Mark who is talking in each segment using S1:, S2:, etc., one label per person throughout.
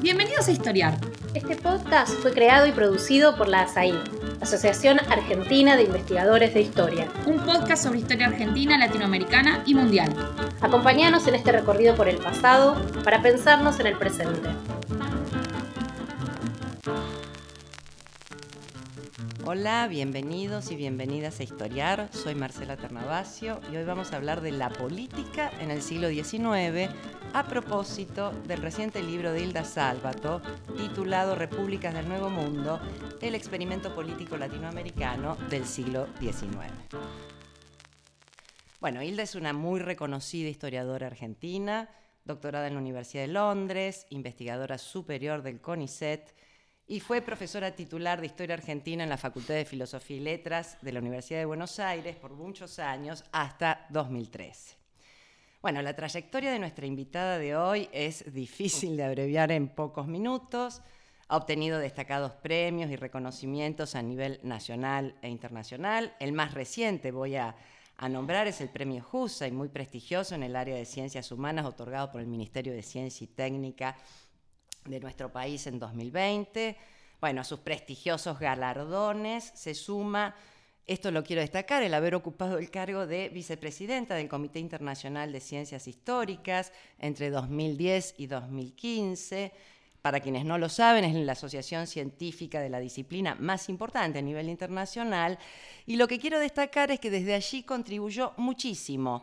S1: Bienvenidos a Historiar.
S2: Este podcast fue creado y producido por la ASAI, Asociación Argentina de Investigadores de Historia.
S1: Un podcast sobre historia argentina, latinoamericana y mundial.
S2: Acompáñanos en este recorrido por el pasado para pensarnos en el presente.
S3: Hola, bienvenidos y bienvenidas a Historiar. Soy Marcela Ternavasio y hoy vamos a hablar de la política en el siglo XIX a propósito del reciente libro de Hilda Salvato titulado Repúblicas del Nuevo Mundo, el experimento político latinoamericano del siglo XIX. Bueno, Hilda es una muy reconocida historiadora argentina, doctorada en la Universidad de Londres, investigadora superior del CONICET, y fue profesora titular de Historia Argentina en la Facultad de Filosofía y Letras de la Universidad de Buenos Aires por muchos años hasta 2013. Bueno, la trayectoria de nuestra invitada de hoy es difícil de abreviar en pocos minutos. Ha obtenido destacados premios y reconocimientos a nivel nacional e internacional. El más reciente voy a, nombrar es el Premio JUSA y muy prestigioso en el área de ciencias humanas otorgado por el Ministerio de Ciencia y Técnica de nuestro país en 2020. Bueno, a sus prestigiosos galardones se suma, esto lo quiero destacar, el haber ocupado el cargo de vicepresidenta del Comité Internacional de Ciencias Históricas entre 2010 y 2015. Para quienes no lo saben, es la asociación científica de la disciplina más importante a nivel internacional. Y lo que quiero destacar es que desde allí contribuyó muchísimo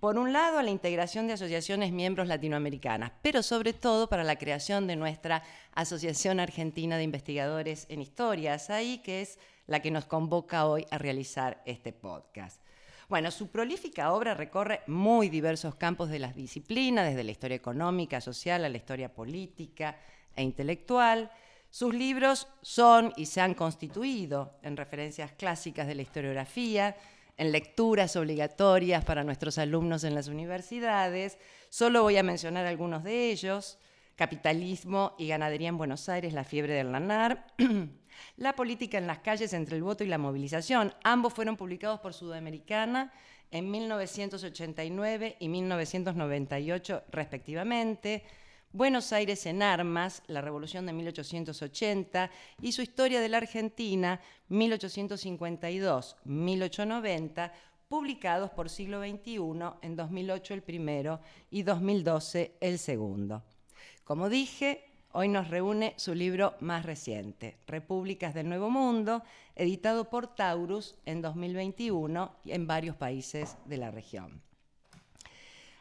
S3: por un lado, a la integración de asociaciones miembros latinoamericanas, pero sobre todo para la creación de nuestra Asociación Argentina de Investigadores en Historias, ahí que es la que nos convoca hoy a realizar este podcast. Bueno, su prolífica obra recorre muy diversos campos de las disciplinas, desde la historia económica, social, a la historia política e intelectual. Sus libros son y se han constituido en referencias clásicas de la historiografía, en lecturas obligatorias para nuestros alumnos en las universidades. Solo voy a mencionar algunos de ellos. Capitalismo y ganadería en Buenos Aires, la fiebre del lanar. la política en las calles entre el voto y la movilización. Ambos fueron publicados por Sudamericana en 1989 y 1998 respectivamente. Buenos Aires en armas, la Revolución de 1880 y su historia de la Argentina 1852-1890, publicados por siglo XXI, en 2008 el primero y 2012 el segundo. Como dije, hoy nos reúne su libro más reciente, Repúblicas del Nuevo Mundo, editado por Taurus en 2021 en varios países de la región.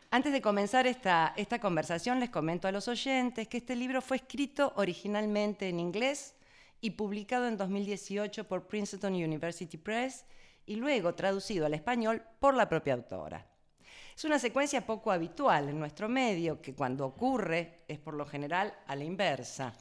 S3: Antes de comenzar esta, esta conversación, les comento a los oyentes que este libro fue escrito originalmente en inglés y publicado en 2018 por Princeton University Press y luego traducido al español por la propia autora. Es una secuencia poco habitual en nuestro medio, que cuando ocurre es por lo general a la inversa.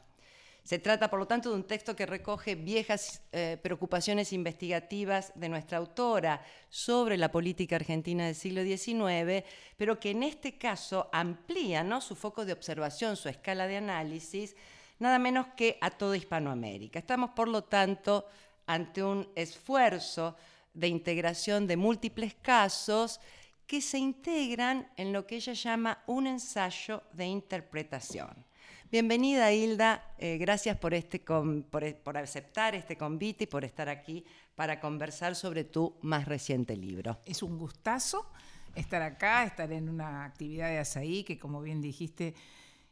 S3: Se trata, por lo tanto, de un texto que recoge viejas eh, preocupaciones investigativas de nuestra autora sobre la política argentina del siglo XIX, pero que en este caso amplía ¿no? su foco de observación, su escala de análisis, nada menos que a toda Hispanoamérica. Estamos, por lo tanto, ante un esfuerzo de integración de múltiples casos que se integran en lo que ella llama un ensayo de interpretación. Bienvenida Hilda, eh, gracias por, este por, aceptar este convite y por estar aquí para conversar sobre tu más reciente libro.
S4: Es un gustazo estar acá, estar en una actividad de azaí que como bien dijiste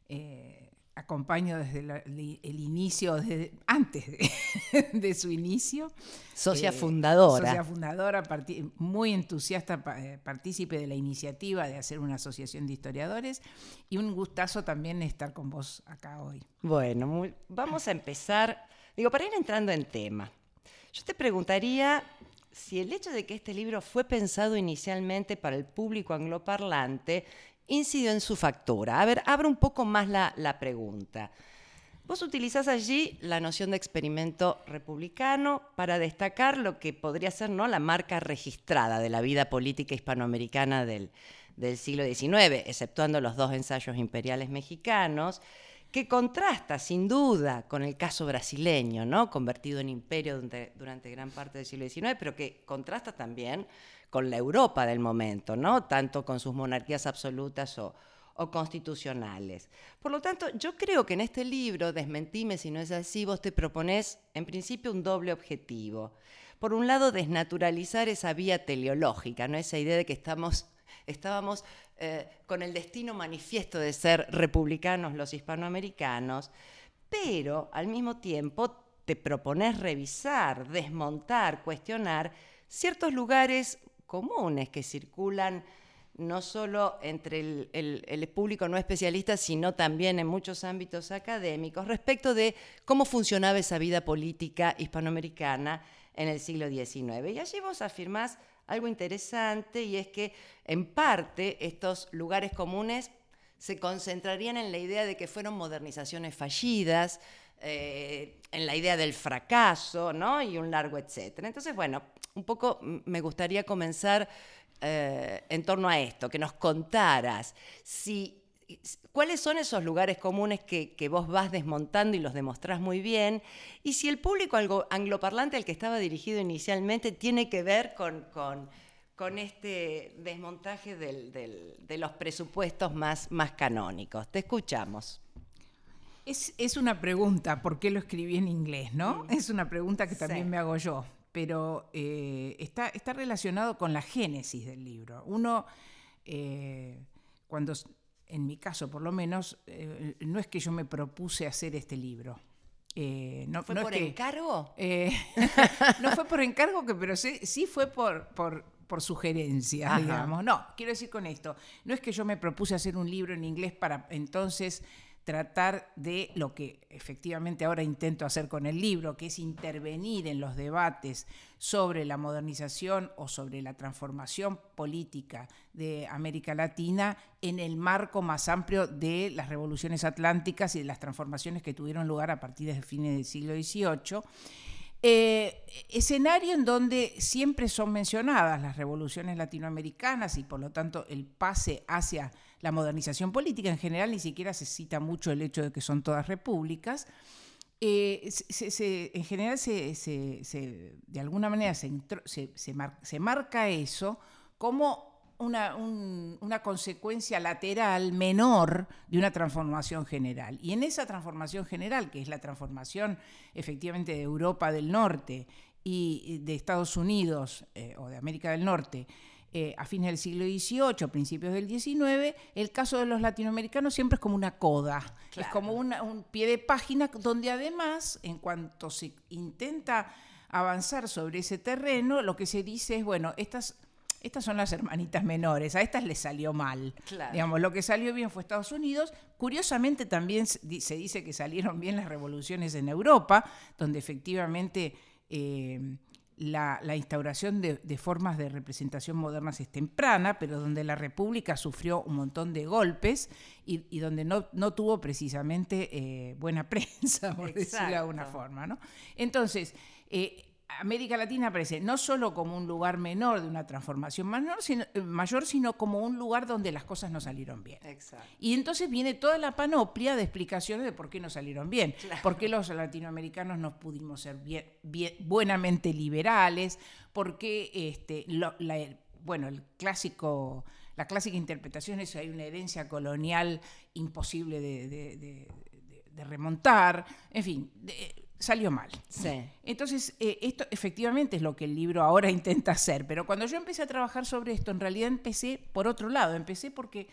S4: eh, acompaño desde el inicio, desde, antes de, su inicio.
S3: Socia eh, fundadora.
S4: Socia fundadora, muy entusiasta, eh, partícipe de la iniciativa de hacer una asociación de historiadores y un gustazo también estar con vos acá hoy.
S3: Bueno, vamos a empezar, digo, para ir entrando en tema. Yo te preguntaría si el hecho de que este libro fue pensado inicialmente para el público angloparlante incidió en su factura. A ver, abro un poco más la, pregunta. Vos utilizás allí la noción de experimento republicano para destacar lo que podría ser ¿no? la marca registrada de la vida política hispanoamericana del, del siglo XIX, exceptuando los dos ensayos imperiales mexicanos, que contrasta sin duda con el caso brasileño, ¿no? convertido en imperio durante, durante gran parte del siglo XIX, pero que contrasta también con la Europa del momento, ¿no? tanto con sus monarquías absolutas o, constitucionales. Por lo tanto, yo creo que en este libro, desmentime si no es así, vos te proponés en principio un doble objetivo. Por un lado, desnaturalizar esa vía teleológica, ¿no? esa idea de que estamos, estábamos eh, con el destino manifiesto de ser republicanos los hispanoamericanos, pero al mismo tiempo te propones revisar, desmontar, cuestionar ciertos lugares comunes que circulan no solo entre el, público no especialista, sino también en muchos ámbitos académicos, respecto de cómo funcionaba esa vida política hispanoamericana en el siglo XIX. Y allí vos afirmás algo interesante y es que en parte estos lugares comunes se concentrarían en la idea de que fueron modernizaciones fallidas, eh, en la idea del fracaso, ¿no? Y un largo etcétera. Entonces, bueno, un poco me gustaría comenzar eh, en torno a esto, que nos contaras si, cuáles son esos lugares comunes que, vos vas desmontando y los demostrás muy bien, y si el público angloparlante al que estaba dirigido inicialmente tiene que ver con, con, este desmontaje de los presupuestos más, más canónicos. Te escuchamos.
S4: Es, una pregunta, ¿por qué lo escribí en inglés? ¿no? Mm. Es una pregunta que también me hago yo pero eh, está, está, relacionado con la génesis del libro. Uno, eh, cuando, en mi caso por lo menos, eh, no es que yo me propuse hacer este libro.
S3: no, ¿Fue por encargo?
S4: no fue por encargo, que, pero sí, sí fue por, por, por sugerencia, digamos. No, quiero decir con esto, no es que yo me propuse hacer un libro en inglés para entonces tratar de lo que efectivamente ahora intento hacer con el libro, que es intervenir en los debates sobre la modernización o sobre la transformación política de América Latina en el marco más amplio de las revoluciones atlánticas y de las transformaciones que tuvieron lugar a partir de fines del siglo XVIII. Eh, escenario en donde siempre son mencionadas las revoluciones latinoamericanas y por lo tanto el pase hacia la modernización política en general, ni siquiera se cita mucho el hecho de que son todas repúblicas. Eh, en general, de alguna manera se, marca eso como una, una, consecuencia lateral menor de una transformación general. Y en esa transformación general, que es la transformación efectivamente de Europa del Norte y de Estados Unidos eh, o de América del Norte, eh, a fines del siglo XVIII, principios del XIX, el caso de los latinoamericanos siempre es como una coda, es como un pie de página donde además, en cuanto se intenta avanzar sobre ese terreno, lo que se dice es, bueno, estas, estas son las hermanitas menores, a estas les salió mal. Digamos, lo que salió bien fue Estados Unidos. Curiosamente también se dice que salieron bien las revoluciones en Europa, donde efectivamente... Eh, la, instauración de, formas de representación modernas es temprana, pero donde la República sufrió un montón de golpes y, donde no, no, tuvo precisamente eh, buena prensa, por decirlo de alguna forma. ¿no? Entonces, eh, América Latina aparece no solo como un lugar menor de una transformación eh, mayor, sino, como un lugar donde las cosas no salieron bien. Y entonces viene toda la panoplia de explicaciones de por qué no salieron bien, por qué los latinoamericanos no pudimos ser bien, buenamente liberales, por qué este, bueno, el clásico, la clásica interpretación es que hay una herencia colonial imposible de, remontar, en fin salió mal. Entonces, eh, esto efectivamente es lo que el libro ahora intenta hacer, pero cuando yo empecé a trabajar sobre esto, en realidad empecé por otro lado, empecé porque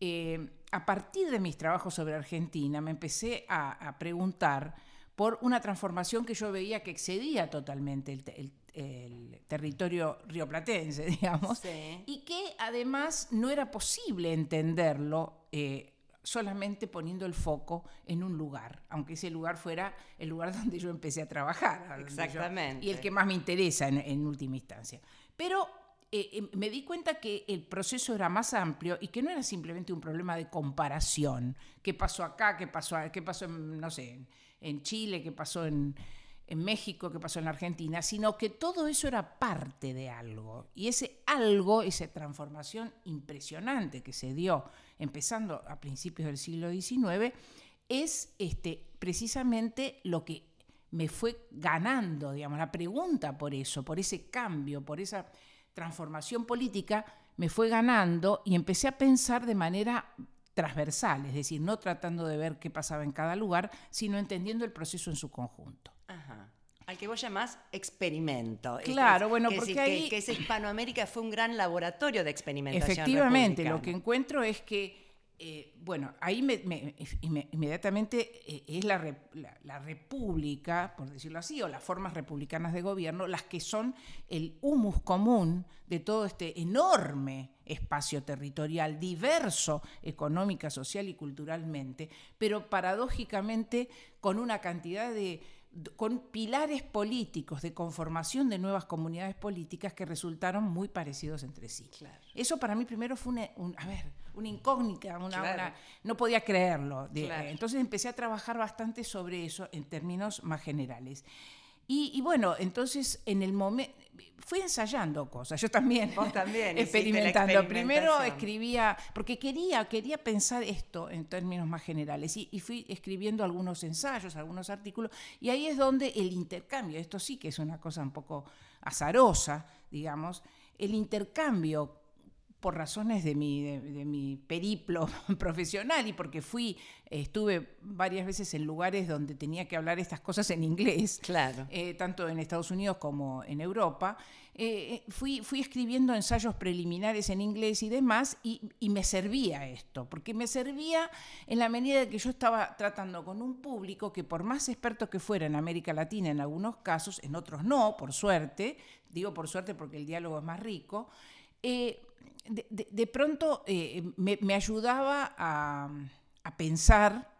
S4: eh, a partir de mis trabajos sobre Argentina me empecé a, preguntar por una transformación que yo veía que excedía totalmente el, territorio rioplatense, digamos, y que además no era posible entenderlo. Eh, solamente poniendo el foco en un lugar, aunque ese lugar fuera el lugar donde yo empecé a trabajar.
S3: Exactamente.
S4: y el que más me interesa en, última instancia. Pero eh, eh, me di cuenta que el proceso era más amplio y que no era simplemente un problema de comparación. ¿Qué pasó acá? ¿Qué pasó, qué pasó en, no sé, en Chile? ¿Qué pasó en, en México, qué pasó en Argentina, sino que todo eso era parte de algo. Y ese algo, esa transformación impresionante que se dio empezando a principios del siglo XIX, es este, precisamente lo que me fue ganando, digamos, la pregunta por eso, por ese cambio, por esa transformación política, me fue ganando y empecé a pensar de manera transversal, es decir, no tratando de ver qué pasaba en cada lugar, sino entendiendo el proceso en su conjunto.
S3: Ajá. Al que vos llamás experimento.
S4: Claro, bueno,
S3: que,
S4: porque
S3: que-
S4: ahí-
S3: que esa Hispanoamérica fue un gran laboratorio de experimentación
S4: Efectivamente, lo que encuentro es que, eh, bueno, ahí me- me- inme- inmediatamente eh, es la, la- la república, por decirlo así, o las formas republicanas de gobierno, las que son el humus común de todo este enorme espacio territorial, diverso económica, social y culturalmente, pero paradójicamente con una cantidad de con pilares políticos de conformación de nuevas comunidades políticas que resultaron muy parecidos entre sí.
S3: Claro.
S4: Eso para mí primero fue una, un- a ver, una incógnita, una,
S3: Claro.
S4: una- no podía creerlo. De-
S3: Claro.
S4: Entonces empecé a trabajar bastante sobre eso en términos más generales. Y, y bueno, entonces en el momento fui ensayando cosas, yo también.
S3: Vos también
S4: experimentando. Primero escribía, porque quería, quería pensar esto en términos más generales, y, y fui escribiendo algunos ensayos, algunos artículos, y ahí es donde el intercambio, esto sí que es una cosa un poco azarosa, digamos, el intercambio por razones de mi, de, de mi periplo profesional y porque fui, eh, estuve varias veces en lugares donde tenía que hablar estas cosas en inglés,
S3: Claro.
S4: eh, tanto en Estados Unidos como en Europa, eh, eh, fui, fui escribiendo ensayos preliminares en inglés y demás, y, y me servía esto, porque me servía en la medida de que yo estaba tratando con un público que por más experto que fuera en América Latina en algunos casos, en otros no, por suerte, digo por suerte porque el diálogo es más rico, eh, de, de- de pronto eh, me, me ayudaba a, a pensar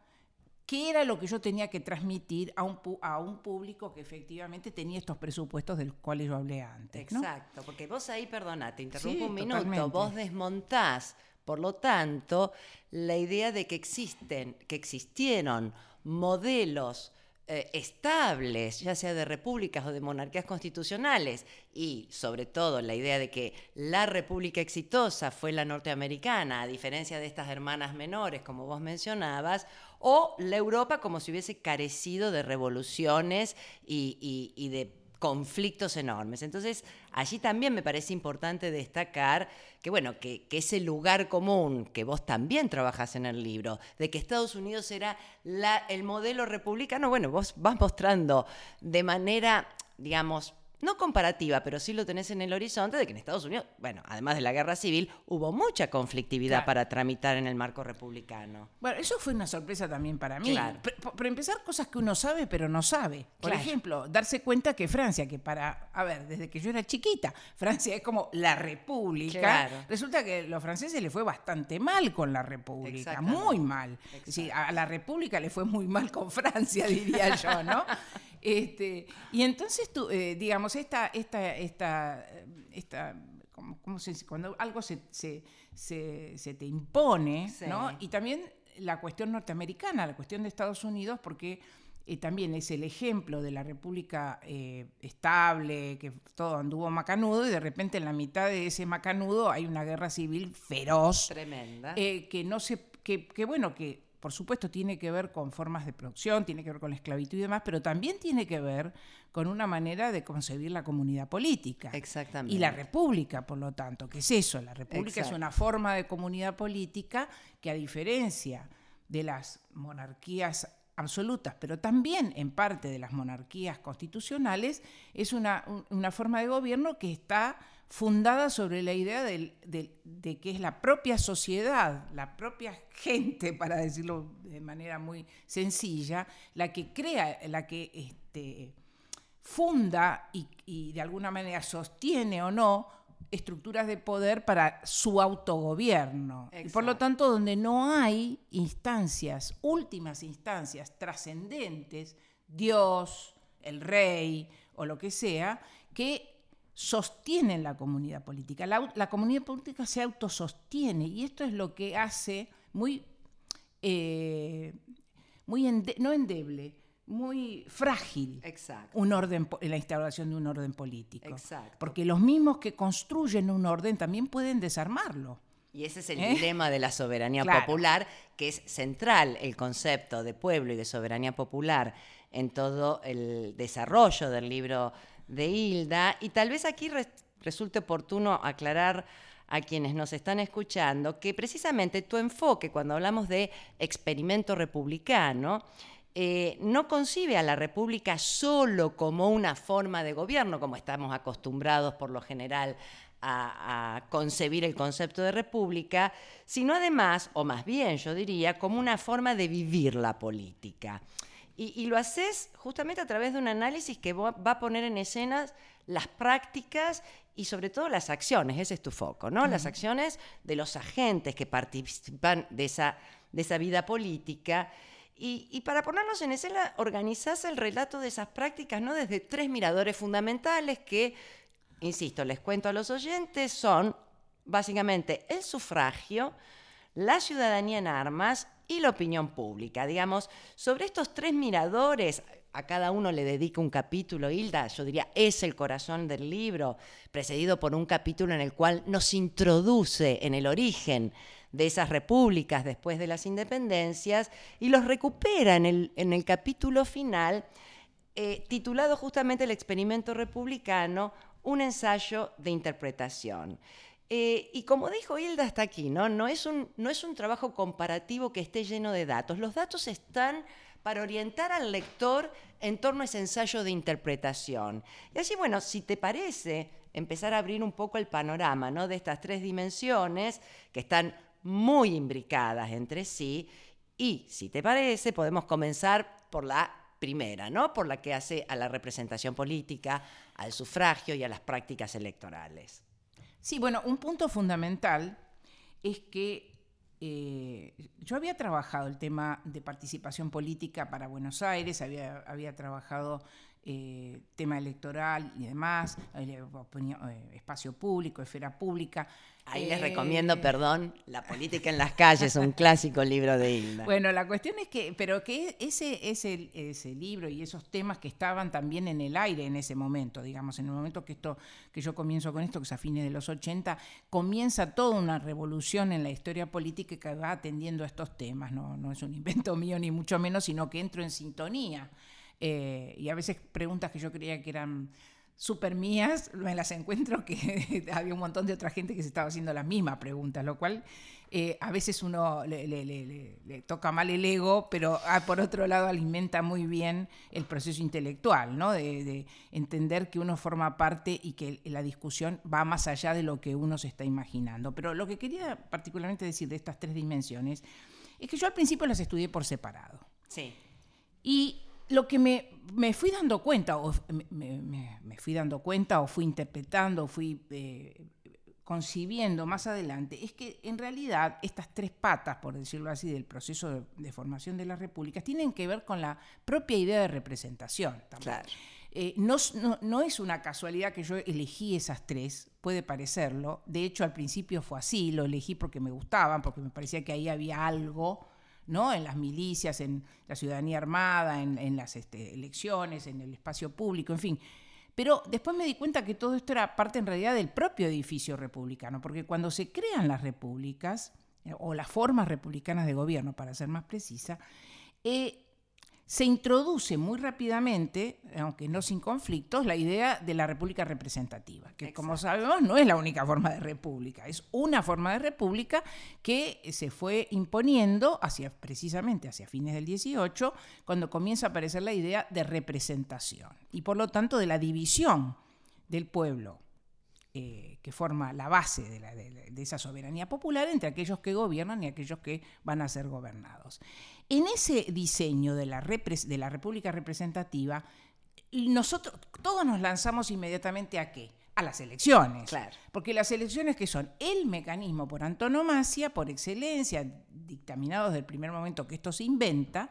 S4: qué era lo que yo tenía que transmitir a un, a un público que efectivamente tenía estos presupuestos de los cuales yo hablé antes. ¿no?
S3: Exacto, porque vos ahí, perdona, te interrumpo
S4: Sí,
S3: un minuto,
S4: totalmente.
S3: vos desmontás, por lo tanto, la idea de que existen, que existieron modelos eh, estables, ya sea de repúblicas o de monarquías constitucionales, y sobre todo la idea de que la república exitosa fue la norteamericana, a diferencia de estas hermanas menores, como vos mencionabas, o la Europa como si hubiese carecido de revoluciones y, y- y de conflictos enormes. Entonces, allí también me parece importante destacar que, bueno, que, que ese lugar común, que vos también trabajás en el libro, de que Estados Unidos era la- el modelo republicano, bueno, vos vas mostrando de manera, digamos, no comparativa, pero sí lo tenés en el horizonte de que en Estados Unidos, bueno, además de la guerra civil, hubo mucha conflictividad
S4: Claro.
S3: para tramitar en el marco republicano.
S4: Bueno, eso fue una sorpresa también para mí.
S3: Claro.
S4: Pero empezar cosas que uno sabe pero no sabe. Por
S3: Claro.
S4: ejemplo, darse cuenta que Francia, que para, a ver, desde que yo era chiquita, Francia es como la república,
S3: Claro.
S4: resulta que a los franceses le fue bastante mal con la república, muy mal. Decir, a la república le fue muy mal con Francia, diría yo, ¿no? Este, y entonces, tú, eh, digamos, esta, esta, esta, esta ¿cómo, cómo se dice? Cuando algo se, se, se- se te impone,
S3: Sí.
S4: ¿no? Y también la cuestión norteamericana, la cuestión de Estados Unidos, porque eh, también es el ejemplo de la república eh, estable, que todo anduvo macanudo, y de repente en la mitad de ese macanudo hay una guerra civil feroz,
S3: Tremenda.
S4: eh, que no se, que, que bueno, que por supuesto tiene que ver con formas de producción, tiene que ver con la esclavitud y demás, pero también tiene que ver con una manera de concebir la comunidad política.
S3: Exactamente.
S4: Y la república, por lo tanto, ¿qué es eso? La república es una forma de comunidad política que a diferencia de las monarquías absolutas, pero también en parte de las monarquías constitucionales, es una, un- una forma de gobierno que está fundada sobre la idea de que es la propia sociedad, la propia gente, para decirlo de manera muy sencilla, la que crea, la que este, funda y, y de alguna manera sostiene o no estructuras de poder para su autogobierno. Y por lo tanto, donde no hay instancias, últimas instancias trascendentes, Dios, el rey o lo que sea, que sostienen la comunidad política. La, comunidad política se autosostiene y esto es lo que hace muy, eh, muy ende- no endeble, muy frágil
S3: Exacto.
S4: un orden, la instauración de un orden político.
S3: Exacto.
S4: Porque los mismos que construyen un orden también pueden desarmarlo.
S3: Y ese es el
S4: ¿Eh?
S3: dilema de la soberanía
S4: Claro.
S3: popular, que es central el concepto de pueblo y de soberanía popular en todo el desarrollo del libro de Hilda. Y tal vez aquí res- resulte oportuno aclarar a quienes nos están escuchando que precisamente tu enfoque cuando hablamos de experimento republicano eh, no concibe a la República solo como una forma de gobierno, como estamos acostumbrados por lo general a, concebir el concepto de república, sino además, o más bien yo diría, como una forma de vivir la política. Y, lo haces justamente a través de un análisis que va a poner en escenas las prácticas y sobre todo las acciones, ese es tu foco, ¿no? Las acciones de los agentes que participan de esa, de esa vida política. Y, para ponernos en escena, organizás el relato de esas prácticas ¿no? desde tres miradores fundamentales que, insisto, les cuento a los oyentes, son básicamente el sufragio, la ciudadanía en armas y la opinión pública. Digamos, sobre estos tres miradores, a cada uno le dedica un capítulo, Hilda, yo diría, es el corazón del libro, precedido por un capítulo en el cual nos introduce en el origen de esas repúblicas después de las independencias y los recupera en el, en el capítulo final, eh, titulado justamente El experimento republicano, un ensayo de interpretación. Eh, y como dijo Hilda hasta aquí, ¿no? Es un trabajo comparativo que esté lleno de datos. Los datos están para orientar al lector en torno a ese ensayo de interpretación. Y así, bueno, si te parece, empezar a abrir un poco el panorama ¿no? de estas tres dimensiones que están muy imbricadas entre sí. Y, si te parece, podemos comenzar por la primera, ¿no? Por la que hace a la representación política, al sufragio y a las prácticas electorales.
S4: Sí, bueno, un punto fundamental es que eh, yo había trabajado el tema de participación política para Buenos Aires, había, había trabajado eh, tema electoral y demás, eh, espacio público, esfera pública.
S3: Ahí les recomiendo, eh, perdón, La política en las calles, un clásico libro de Hilda.
S4: Bueno, la cuestión es que, pero que ese, ese, ese libro y esos temas que estaban también en el aire en ese momento, digamos, en el momento que esto, que yo comienzo con esto, que es a fines de los 80, comienza toda una revolución en la historia política que va atendiendo a estos temas. No, no es un invento mío ni mucho menos, sino que entro en sintonía eh, y a veces preguntas que yo creía que eran súper mías, me las encuentro que había un montón de otra gente que se estaba haciendo las mismas preguntas, lo cual eh, a veces uno le, toca mal el ego, pero ah, por otro lado alimenta muy bien el proceso intelectual, ¿no? De, de, entender que uno forma parte y que la discusión va más allá de lo que uno se está imaginando. Pero lo que quería particularmente decir de estas tres dimensiones es que yo al principio las estudié por separado.
S3: Sí.
S4: Y lo que me, fui dando cuenta, o me, fui dando cuenta, o fui interpretando, o fui eh, concibiendo más adelante, es que en realidad estas tres patas, por decirlo así, del proceso de, formación de las repúblicas, tienen que ver con la propia idea de representación.
S3: Claro.
S4: Eh, no, no, es una casualidad que yo elegí esas tres, puede parecerlo. De hecho, al principio fue así, lo elegí porque me gustaban, porque me parecía que ahí había algo ¿no? en las milicias, en la ciudadanía armada, en, las este, elecciones, en el espacio público, en fin. Pero después me di cuenta que todo esto era parte en realidad del propio edificio republicano, porque cuando se crean las repúblicas, eh, o las formas republicanas de gobierno, para ser más precisa, eh, se introduce muy rápidamente, aunque no sin conflictos, la idea de la república representativa, que como sabemos no es la única forma de república, es una forma de república que se fue imponiendo hacia, precisamente hacia fines del 18, cuando comienza a aparecer la idea de representación y por lo tanto de la división del pueblo eh, que forma la base de, esa soberanía popular entre aquellos que gobiernan y aquellos que van a ser gobernados. En ese diseño de la, de la República Representativa, nosotros todos nos lanzamos inmediatamente a qué? A las elecciones. Porque las elecciones que son el mecanismo por antonomasia, por excelencia, dictaminados desde el primer momento que esto se inventa,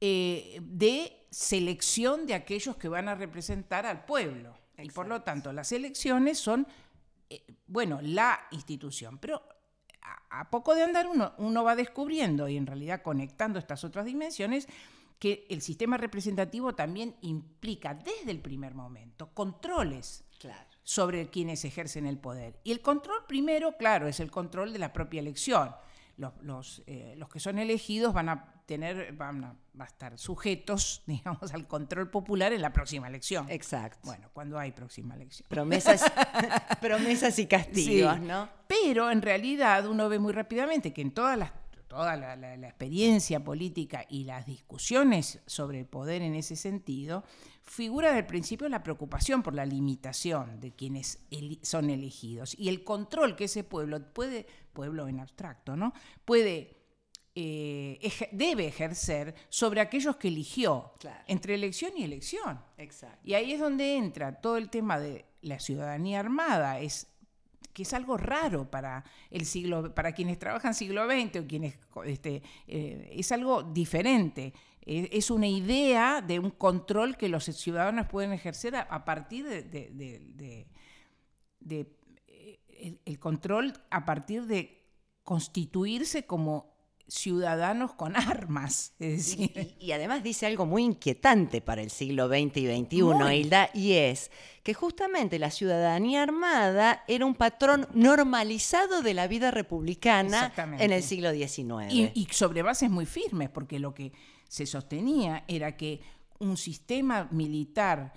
S4: eh, de selección de aquellos que van a representar al pueblo. Y por lo tanto, las elecciones son, eh, bueno, la institución. Pero a, poco de andar uno, uno va descubriendo y en realidad conectando estas otras dimensiones que el sistema representativo también implica desde el primer momento controles sobre quienes ejercen el poder. Y el control primero, claro, es el control de la propia elección. los, los, eh, los que son elegidos van a tener, van a, va a estar sujetos, digamos, al control popular en la próxima elección.
S3: Exacto.
S4: Bueno, cuando hay próxima elección.
S3: Promesas, promesas y castigos,
S4: Sí.
S3: ¿no?
S4: Pero en realidad uno ve muy rápidamente que en todas las, toda la, la- la experiencia política y las discusiones sobre el poder en ese sentido, figura del principio la preocupación por la limitación de quienes son elegidos y el control que ese pueblo puede, pueblo en abstracto, ¿no? Puede eh, eje- debe ejercer sobre aquellos que eligió,
S3: Claro.
S4: entre elección y elección.
S3: Exacto.
S4: Y ahí es donde entra todo el tema de la ciudadanía armada, es que es algo raro para el siglo, para quienes trabajan siglo XX o quienes este, eh, es algo diferente. Eh, Es una idea de un control que los ciudadanos pueden ejercer a, a partir de, de- de- de- de, eh, el, el control a partir de constituirse como ciudadanos con armas. Es
S3: Y,
S4: decir,
S3: y- y además dice algo muy inquietante para el siglo XX y XXI,
S4: Muy.
S3: Hilda, y es que justamente la ciudadanía armada era un patrón normalizado de la vida republicana en el siglo XIX.
S4: Y, y sobre bases muy firmes, porque lo que se sostenía era que un sistema militar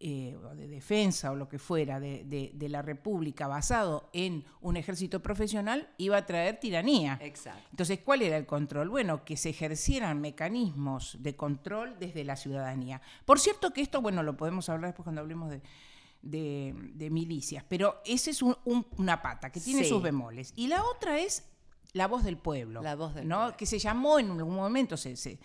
S4: eh, o de defensa o lo que fuera de, de- de la República basado en un ejército profesional iba a traer tiranía.
S3: Exacto.
S4: Entonces, ¿cuál era el control? Bueno, que se ejercieran mecanismos de control desde la ciudadanía. Por cierto que esto, bueno, lo podemos hablar después cuando hablemos de, de- de milicias, pero esa es un- un- una pata que tiene
S3: Sí.
S4: sus bemoles. Y la otra es la voz del pueblo.
S3: La voz del
S4: ¿no?
S3: pueblo.
S4: Que se llamó en algún momento, se, se,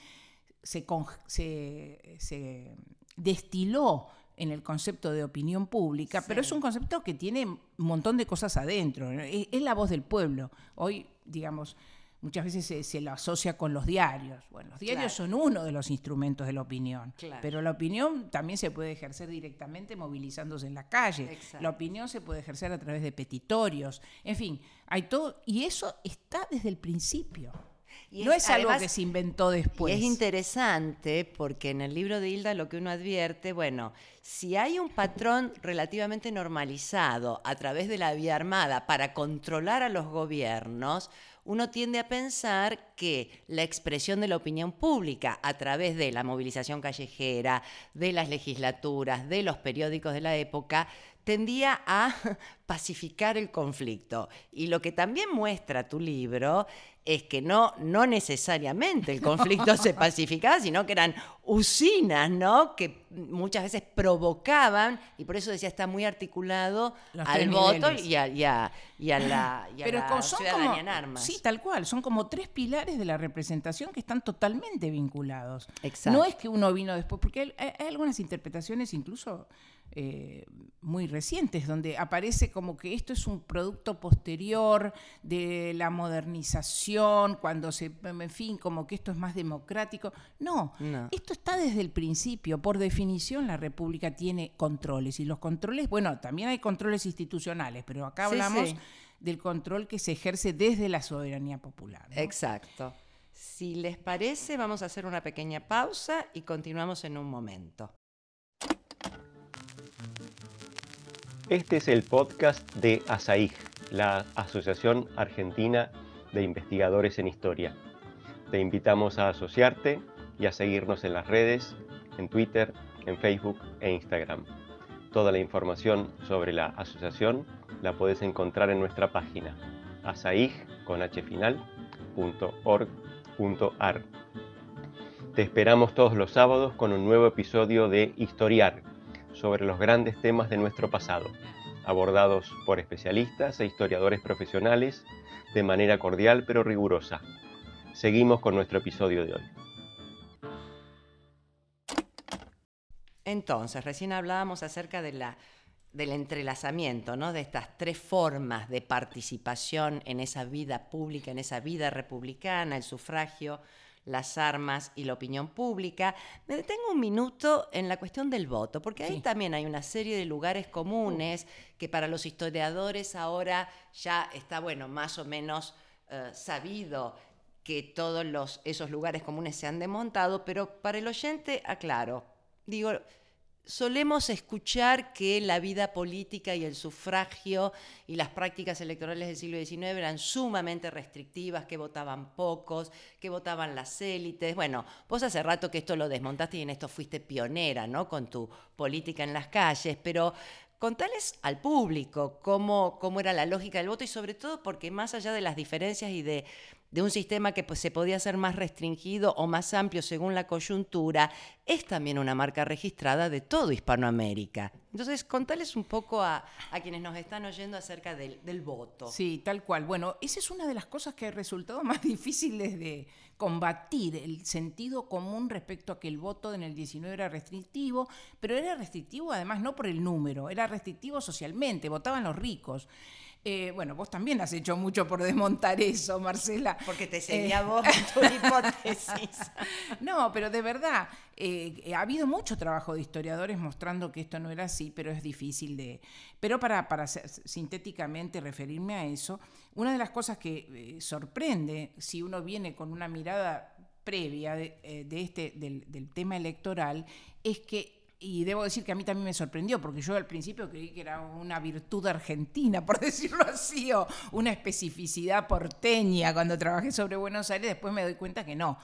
S4: se, con- se- se destiló en el concepto de opinión pública, pero es un concepto que tiene un montón de cosas adentro. Es, es la voz del pueblo. Hoy, digamos, muchas veces se, se lo asocia con los diarios. Bueno, los diarios
S3: Claro.
S4: son uno de los instrumentos de la opinión,
S3: Claro.
S4: pero la opinión también se puede ejercer directamente movilizándose en la calle.
S3: Exacto.
S4: La opinión se puede ejercer a través de petitorios. En fin, hay todo, y eso está desde el principio.
S3: Y
S4: no
S3: es-
S4: es, algo
S3: además-
S4: que se inventó después.
S3: Y es interesante porque en el libro de Hilda lo que uno advierte, bueno, si hay un patrón relativamente normalizado a través de la vía armada para controlar a los gobiernos, uno tiende a pensar que la expresión de la opinión pública a través de la movilización callejera, de las legislaturas, de los periódicos de la época, tendía a pacificar el conflicto. Y lo que también muestra tu libro es que no, no necesariamente el conflicto se pacificaba, sino que eran usinas, ¿no? Que muchas veces provocaban, y por eso decía, está muy articulado
S4: Los
S3: al voto y a, y a- y a la, y a
S4: Pero
S3: la
S4: son como,
S3: en armas.
S4: sí, tal cual, son como tres pilares de la representación que están totalmente vinculados.
S3: Exacto.
S4: No es que uno vino después, porque hay, hay algunas interpretaciones incluso eh, muy recientes, donde aparece como que esto es un producto posterior de la modernización, cuando se, en fin, como que esto es más democrático. No,
S3: No.
S4: esto está desde el principio. Por definición, la República tiene controles y los controles, bueno, también hay controles institucionales, pero acá
S3: Sí,
S4: hablamos
S3: sí.
S4: del control que se ejerce desde la soberanía popular. ¿no?
S3: Exacto. Si les parece, vamos a hacer una pequeña pausa y continuamos en un momento.
S5: Este es el podcast de ASAIG, la Asociación Argentina de Investigadores en Historia. Te invitamos a asociarte y a seguirnos en las redes, en Twitter, en Facebook e Instagram. Toda la información sobre la asociación la puedes encontrar en nuestra página asaig.org.ar. Te esperamos todos los sábados con un nuevo episodio de Historiar sobre los grandes temas de nuestro pasado, abordados por especialistas e historiadores profesionales de manera cordial pero rigurosa. Seguimos con nuestro episodio de hoy.
S3: Entonces, recién hablábamos acerca del entrelazamiento, ¿no? De estas tres formas de participación en esa vida pública, en esa vida republicana, el sufragio, las armas y la opinión pública. Me detengo un minuto en la cuestión del voto, porque ahí
S4: Sí.
S3: también hay una serie de lugares comunes que para los historiadores ahora ya está, bueno, más o menos eh, sabido que todos los, esos lugares comunes se han desmontado, pero para el oyente, aclaro, digo, solemos escuchar que la vida política y el sufragio y las prácticas electorales del siglo XIX eran sumamente restrictivas, que votaban pocos, que votaban las élites. Bueno, vos hace rato que esto lo desmontaste y en esto fuiste pionera, ¿no? Con tu política en las calles, pero Contales al público cómo, cómo era la lógica del voto y sobre todo porque más allá de las diferencias y de, de un sistema que pues, se podía hacer más restringido o más amplio según la coyuntura, es también una marca registrada de todo Hispanoamérica. Entonces, contales un poco a, quienes nos están oyendo acerca del, del, voto.
S4: Sí, tal cual. Bueno, esa es una de las cosas que ha resultado más difíciles de combatir, el sentido común respecto a que el voto en el 19 era restrictivo, pero era restrictivo además no por el número, era restrictivo socialmente, votaban los ricos. Eh, bueno, vos también has hecho mucho por desmontar eso, Marcela.
S3: Porque te seguía vos tu hipótesis.
S4: no, pero de verdad, eh, ha habido mucho trabajo de historiadores mostrando que esto no era así, pero es difícil de... Pero para, para sintéticamente referirme a eso, una de las cosas que eh, sorprende si uno viene con una mirada previa de, este, del, del tema electoral es que y debo decir que a mí también me sorprendió, porque yo al principio creí que era una virtud argentina, por decirlo así, o una especificidad porteña cuando trabajé sobre Buenos Aires, después me doy cuenta que no,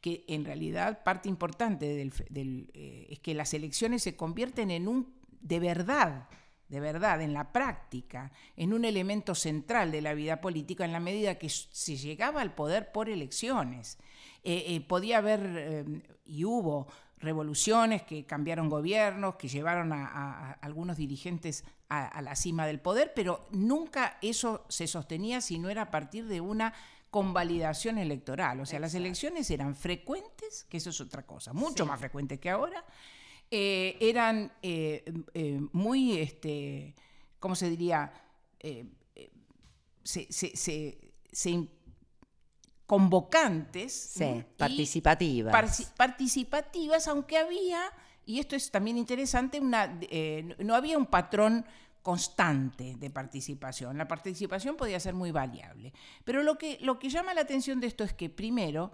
S4: que en realidad parte importante del, eh, es que las elecciones se convierten en un, de verdad, de verdad, en la práctica, en un elemento central de la vida política en la medida que se llegaba al poder por elecciones. Eh, eh, podía haber, y hubo, revoluciones que cambiaron gobiernos, que llevaron a, algunos dirigentes a, la cima del poder, pero nunca eso se sostenía si no era a partir de una convalidación electoral. O sea, las elecciones eran frecuentes, que eso es otra cosa, mucho más frecuentes que ahora, eh, eran eh, eh, muy, este, ¿cómo se diría? se, se, se convocantes.
S3: participativas.
S4: participativas, aunque había, y esto es también interesante, una, eh, no había un patrón constante de participación. La participación podía ser muy variable. Pero lo que, lo que llama la atención de esto es que, primero,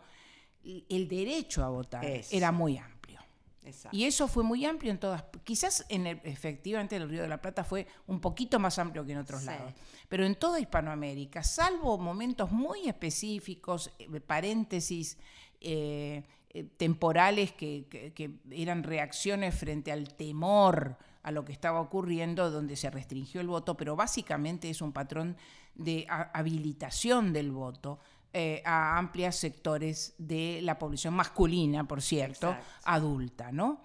S4: el derecho a votar era muy amplio. Y eso fue muy amplio en todas. Quizás en el, efectivamente en el Río de la Plata fue un poquito más amplio que en otros lados. Pero en toda Hispanoamérica, salvo momentos muy específicos, eh, paréntesis eh, eh, temporales que, eran reacciones frente al temor a lo que estaba ocurriendo, donde se restringió el voto, pero básicamente es un patrón de habilitación del voto eh, a amplios sectores de la población masculina, por cierto, adulta, ¿no?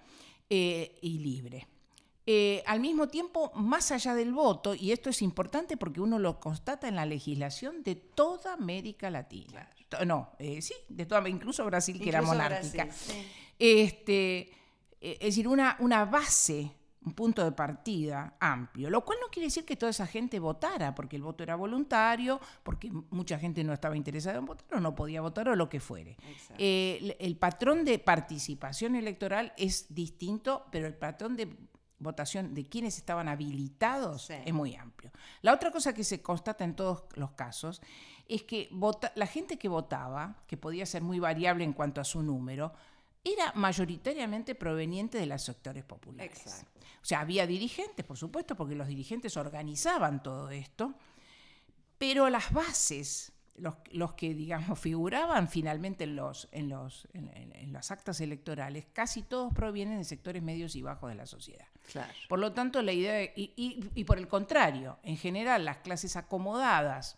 S4: Eh, y libre. Eh, al mismo tiempo, más allá del voto, y esto es importante porque uno lo constata en la legislación de toda América Latina. No, sí, de toda, incluso Brasil, que era monárquica. este, es decir, una, una base un punto de partida amplio, lo cual no quiere decir que toda esa gente votara, porque el voto era voluntario, porque mucha gente no estaba interesada en votar o no podía votar o lo que fuere. Eh, el, patrón de participación electoral es distinto, pero el patrón de votación de quienes estaban habilitados es muy amplio. La otra cosa que se constata en todos los casos es que la gente que votaba, que podía ser muy variable en cuanto a su número, era mayoritariamente proveniente de los sectores populares. O sea, había dirigentes, por supuesto, porque los dirigentes organizaban todo esto, pero las bases, los, que, digamos, figuraban finalmente en, los, en, los, en, las actas electorales, casi todos provienen de sectores medios y bajos de la sociedad. Por lo tanto, la idea, y, y por el contrario, en general, las clases acomodadas,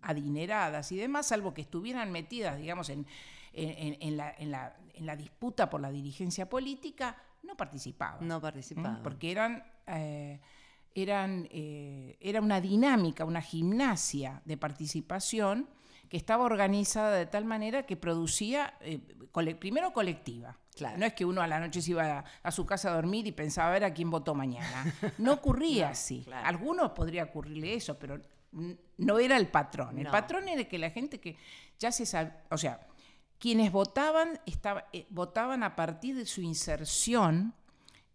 S4: adineradas y demás, salvo que estuvieran metidas, digamos, en en, la, disputa por la dirigencia política, no participaban.
S3: No participaban.
S4: Porque eran, eh, eran, eh, era una dinámica, una gimnasia de participación que estaba organizada de tal manera que producía, eh, primero colectiva. No es que uno a la noche se iba a, su casa a dormir y pensaba a ver a quién votó mañana. No ocurría así. algunos podría ocurrirle eso, pero no era el patrón. El patrón era que la gente que ya se sabe, o sea, quienes votaban, eh, votaban a partir de su inserción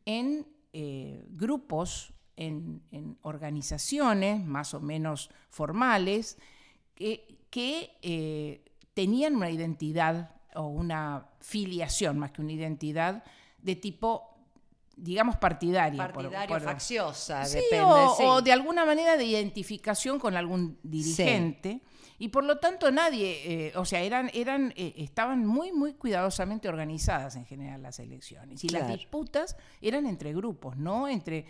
S4: en eh, grupos, en, organizaciones más o menos formales, que, eh, tenían una identidad o una filiación más que una identidad de tipo digamos, partidaria. por-
S3: Partidario,
S4: por-
S3: facciosa,
S4: Sí,
S3: depende.
S4: o,
S3: sí.
S4: o de alguna manera de identificación con algún dirigente. Y por lo tanto nadie, eh, o sea, eran, eran, eh, estaban muy, muy cuidadosamente organizadas en general las elecciones. Y
S3: Claro.
S4: las disputas eran entre grupos, no entre,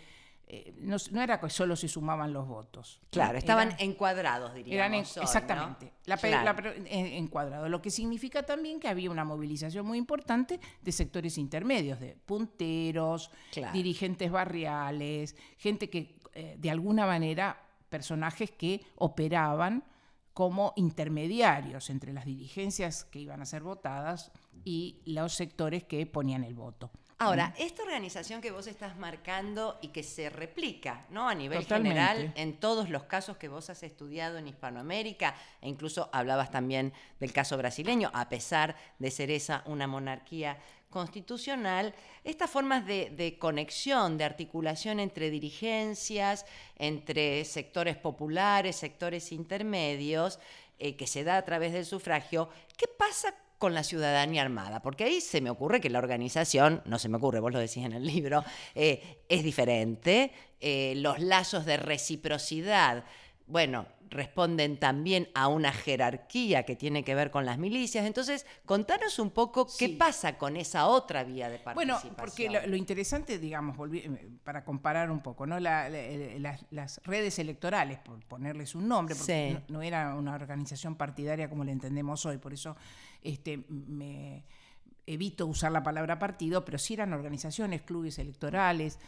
S4: eh, no, no era que solo se sumaban los votos.
S3: Claro, estaban
S4: Eran-
S3: encuadrados, diríamos.
S4: eran en-
S3: hoy, ¿no?
S4: exactamente, la
S3: Claro.
S4: la encuadrado, lo que significa también que había una movilización muy importante de sectores intermedios, de punteros,
S3: Claro.
S4: dirigentes barriales, gente que eh, de alguna manera, personajes que operaban como intermediarios entre las dirigencias que iban a ser votadas y los sectores que ponían el voto.
S3: Ahora, esta organización que vos estás marcando y que se replica, ¿no? A nivel
S4: Totalmente.
S3: general, en todos los casos que vos has estudiado en Hispanoamérica, e incluso hablabas también del caso brasileño, a pesar de ser esa una monarquía constitucional, estas formas de, conexión, de articulación entre dirigencias, entre sectores populares, sectores intermedios, eh, que se da a través del sufragio, ¿qué pasa con la ciudadanía armada? Porque ahí se me ocurre que la organización, no se me ocurre, vos lo decís en el libro, eh, es diferente, eh, los lazos de reciprocidad, bueno, responden también a una jerarquía que tiene que ver con las milicias. Entonces, contanos un poco qué pasa con esa otra vía de
S4: Bueno,
S3: participación.
S4: porque lo, lo interesante, digamos, eh, para comparar un poco, ¿no? La- la- las, redes electorales, por ponerles un nombre, porque
S3: Sí.
S4: no, no era una organización partidaria como la entendemos hoy, por eso este, me evito usar la palabra partido, pero sí eran organizaciones, clubes electorales.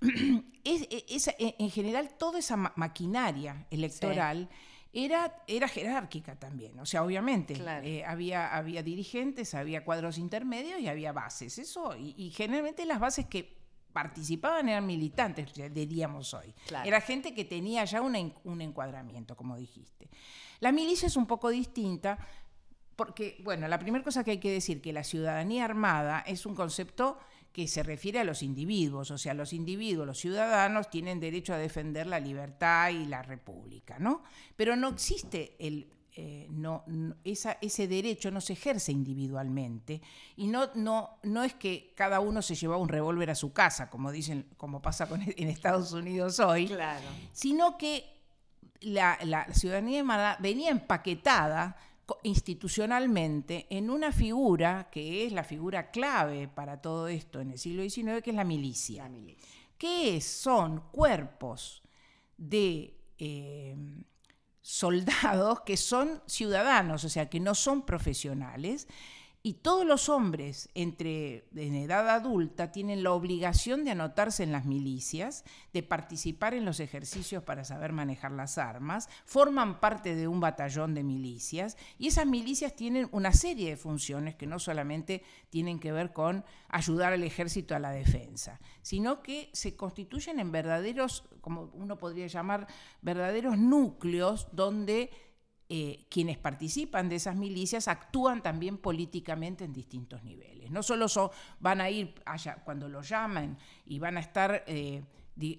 S4: Es- e- esa- en en general, toda esa ma- maquinaria electoral era, era jerárquica también. O sea, obviamente,
S3: Claro.
S4: eh, había, había dirigentes, había cuadros intermedios y había bases. Eso, y, y generalmente las bases que participaban eran militantes, diríamos hoy.
S3: Claro.
S4: Era gente que tenía ya una un encuadramiento, como dijiste. La milicia es un poco distinta porque, bueno, la primera cosa que hay que decir que la ciudadanía armada es un concepto que se refiere a los individuos, o sea, los individuos, los ciudadanos tienen derecho a defender la libertad y la república, ¿no? Pero no existe el eh, no, no- esa- ese derecho no se ejerce individualmente y no, no, no es que cada uno se lleva un revólver a su casa, como dicen, como pasa con, en Estados Unidos hoy,
S3: Claro.
S4: sino que la, la ciudadanía venía empaquetada institucionalmente en una figura que es la figura clave para todo esto en el siglo XIX, que es la milicia
S3: La milicia.
S4: que son cuerpos de eh, soldados que son ciudadanos, o sea, que no son profesionales, y todos los hombres entre, en edad adulta tienen la obligación de anotarse en las milicias, de participar en los ejercicios para saber manejar las armas, forman parte de un batallón de milicias y esas milicias tienen una serie de funciones que no solamente tienen que ver con ayudar al ejército a la defensa, sino que se constituyen en verdaderos, como uno podría llamar, verdaderos núcleos donde eh, quienes participan de esas milicias actúan también políticamente en distintos niveles. No solo son- van a ir allá cuando los llaman y van a estar eh,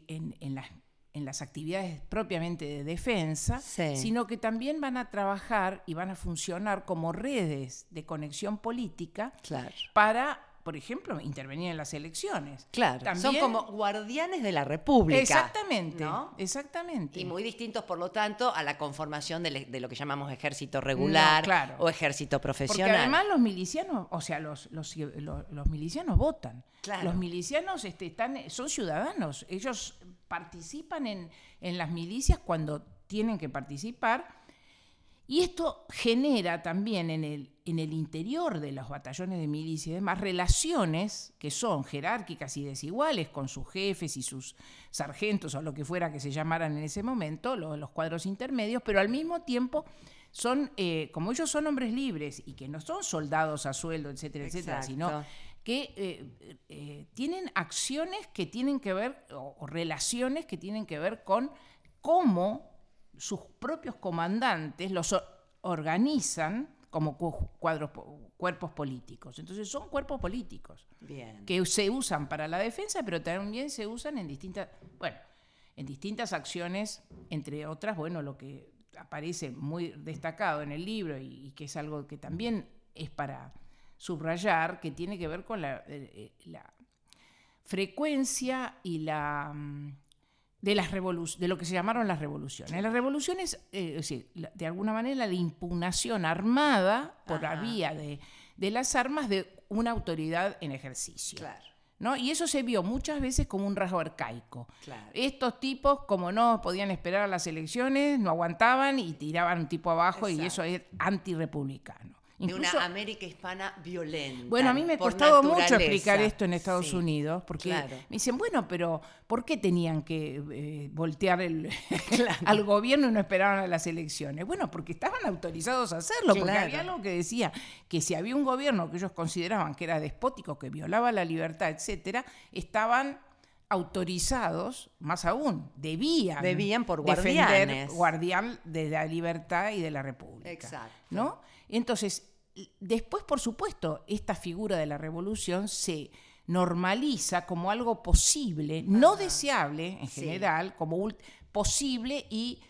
S4: en, en las, en las actividades propiamente de defensa,
S3: Sí.
S4: sino que también van a trabajar y van a funcionar como redes de conexión política
S3: Claro.
S4: para, por ejemplo, intervenir en las elecciones.
S3: Claro. Son
S4: También-
S3: como guardianes de la República.
S4: Exactamente,
S3: ¿no?
S4: exactamente.
S3: Y muy distintos, por lo tanto, a la conformación de, lo que llamamos ejército regular
S4: No, claro.
S3: o ejército
S4: Porque
S3: profesional.
S4: además los milicianos, o sea, los, los, los- los milicianos votan.
S3: Claro.
S4: Los milicianos este, están, son ciudadanos. Ellos participan en, en las milicias cuando tienen que participar. Y esto genera también en el, en el interior de los batallones de milicia y demás relaciones que son jerárquicas y desiguales con sus jefes y sus sargentos o lo que fuera que se llamaran en ese momento, lo- los, cuadros intermedios, pero al mismo tiempo son, eh, como ellos son hombres libres y que no son soldados a sueldo, etcétera, etcétera, sino que eh, eh, tienen acciones que tienen que ver, o, o relaciones que tienen que ver con cómo sus propios comandantes los organizan como cu- cuadros, po- cuerpos políticos. Entonces son cuerpos políticos
S3: Bien.
S4: que se usan para la defensa, pero también se usan en distintas, bueno, en distintas acciones, entre otras, bueno, lo que aparece muy destacado en el libro y, y que es algo que también es para subrayar, que tiene que ver con la, eh, eh, la frecuencia y la mm, de las de lo que se llamaron las revoluciones. Las revoluciones, eh, es decir, de alguna manera la impugnación armada por la vía de, de, las armas de una autoridad en ejercicio.
S3: Claro.
S4: ¿No? Y eso se vio muchas veces como un rasgo arcaico. Estos tipos, como no podían esperar a las elecciones, no aguantaban y tiraban un tipo abajo y eso es antirepublicano
S3: de una América hispana violenta.
S4: Bueno, a mí me ha costado mucho explicar esto en Estados Unidos, porque me dicen, bueno, pero ¿por qué tenían que eh, voltear el, al gobierno y no esperaban a las elecciones? Bueno, porque estaban autorizados a hacerlo, porque había algo que decía que si había un gobierno que ellos consideraban que era despótico, que violaba la libertad, etcétera, estaban autorizados, más aún, debían,
S3: debían por
S4: defender guardián de la libertad y de la república.
S3: Exacto.
S4: ¿no? Entonces, después, por supuesto, esta figura de la revolución se normaliza como algo posible, no deseable en general, como posible y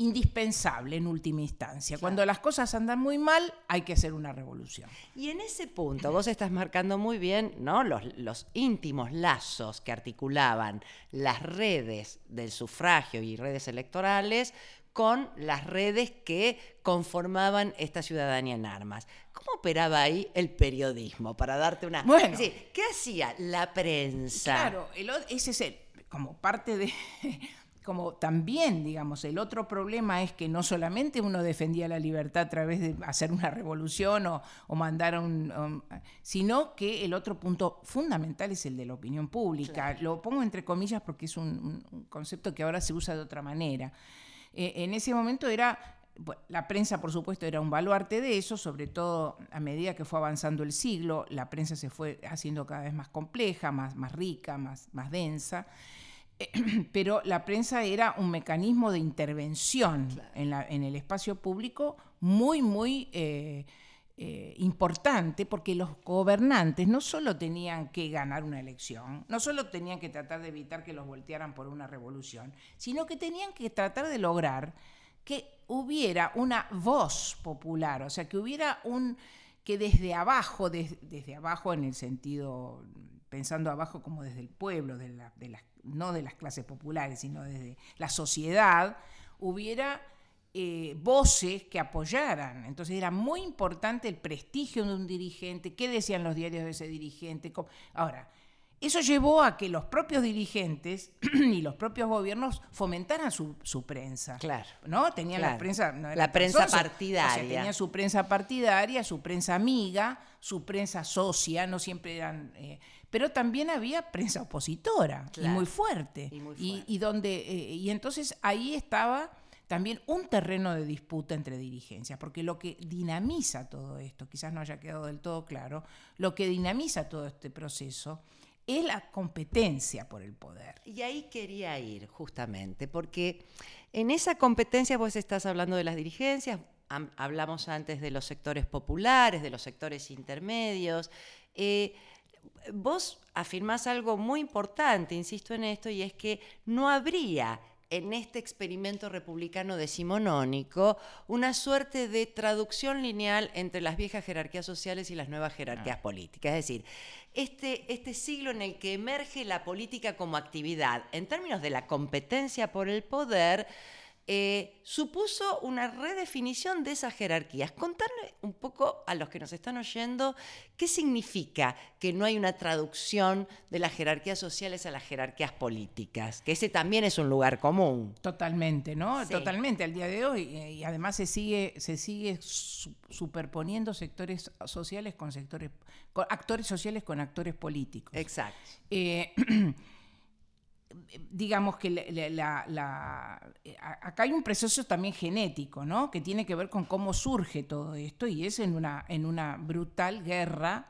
S4: indispensable en última instancia. Cuando las cosas andan muy mal, hay que hacer una revolución.
S3: Y en ese punto, vos estás marcando muy bien ¿no? los, los íntimos lazos que articulaban las redes del sufragio y redes electorales con las redes que conformaban esta ciudadanía en armas. ¿Cómo operaba ahí el periodismo? Para darte una...
S4: Bueno.
S3: ¿Qué hacía la prensa?
S4: Claro, ese es el, como parte de... Como también, digamos, el otro problema es que no solamente uno defendía la libertad a través de hacer una revolución o, mandar a un, sino que el otro punto fundamental es el de la opinión pública. Lo pongo entre comillas porque es un concepto que ahora se usa de otra manera. Eh, en ese momento era, la prensa por supuesto era un baluarte de eso, sobre todo a medida que fue avanzando el siglo, la prensa se fue haciendo cada vez más compleja, más, más rica, más, más densa. pero la prensa era un mecanismo de intervención en, el espacio público muy, muy eh, eh, importante porque los gobernantes no solo tenían que ganar una elección, no solo tenían que tratar de evitar que los voltearan por una revolución, sino que tenían que tratar de lograr que hubiera una voz popular, o sea, que hubiera un que desde abajo, desde abajo en el sentido, pensando abajo como desde el pueblo, no de las clases populares, sino desde la sociedad, hubiera eh, voces que apoyaran. Entonces era muy importante el prestigio de un dirigente, qué decían los diarios de ese dirigente. Ahora, eso llevó a que los propios dirigentes y los propios gobiernos fomentaran su, prensa.
S3: Claro.
S4: ¿No? Tenían la prensa.
S3: la prensa partidaria.
S4: tenían su prensa partidaria, su prensa amiga, su prensa socia, no siempre eran. Eh, pero también había prensa opositora y muy fuerte. Y, donde, eh, y entonces ahí estaba también un terreno de disputa entre dirigencias, porque lo que dinamiza todo esto, quizás no haya quedado del todo claro, lo que dinamiza todo este proceso es la competencia por el poder.
S3: Y ahí quería ir justamente, porque en esa competencia vos estás hablando de las dirigencias, hablamos antes de los sectores populares, de los sectores intermedios. Eh, vos afirmás algo muy importante, insisto en esto, y es que no habría en este experimento republicano decimonónico una suerte de traducción lineal entre las viejas jerarquías sociales y las nuevas jerarquías ah. políticas. Es decir, este, este siglo en el que emerge la política como actividad, en términos de la competencia por el poder, eh, supuso una redefinición de esas jerarquías. Contarle un poco a los que nos están oyendo qué significa que no hay una traducción de las jerarquías sociales a las jerarquías políticas, que ese también es un lugar común.
S4: Totalmente, ¿no? Totalmente, al día de hoy. Y además se sigue, se sigue superponiendo sectores sociales con sectores, actores sociales con actores políticos.
S3: Exacto.
S4: Eh, digamos que la, eh, acá hay un proceso también genético, ¿no? Que tiene que ver con cómo surge todo esto y es en una, en una brutal guerra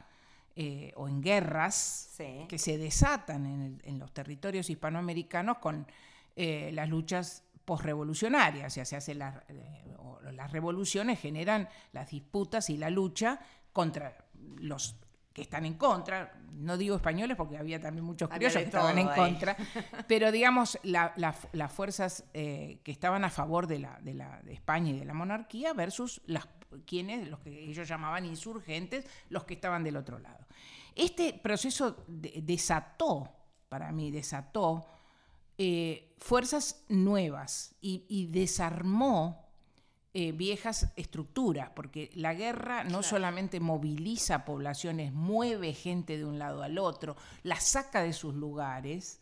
S4: eh, o en guerras que se desatan en, los territorios hispanoamericanos con eh, las luchas posrevolucionarias, o sea, se hace las revoluciones generan las disputas y la lucha contra los que están en contra, no digo españoles porque había también muchos criollos que estaban en contra, pero digamos las fuerzas eh, que estaban a favor de, la, de, la, de España y de la monarquía versus las quienes, los que ellos llamaban insurgentes, los que estaban del otro lado. Este proceso desató para mí, desató eh, fuerzas nuevas y, y desarmó eh, viejas estructuras, porque la guerra no solamente moviliza poblaciones, mueve gente de un lado al otro, las saca de sus lugares,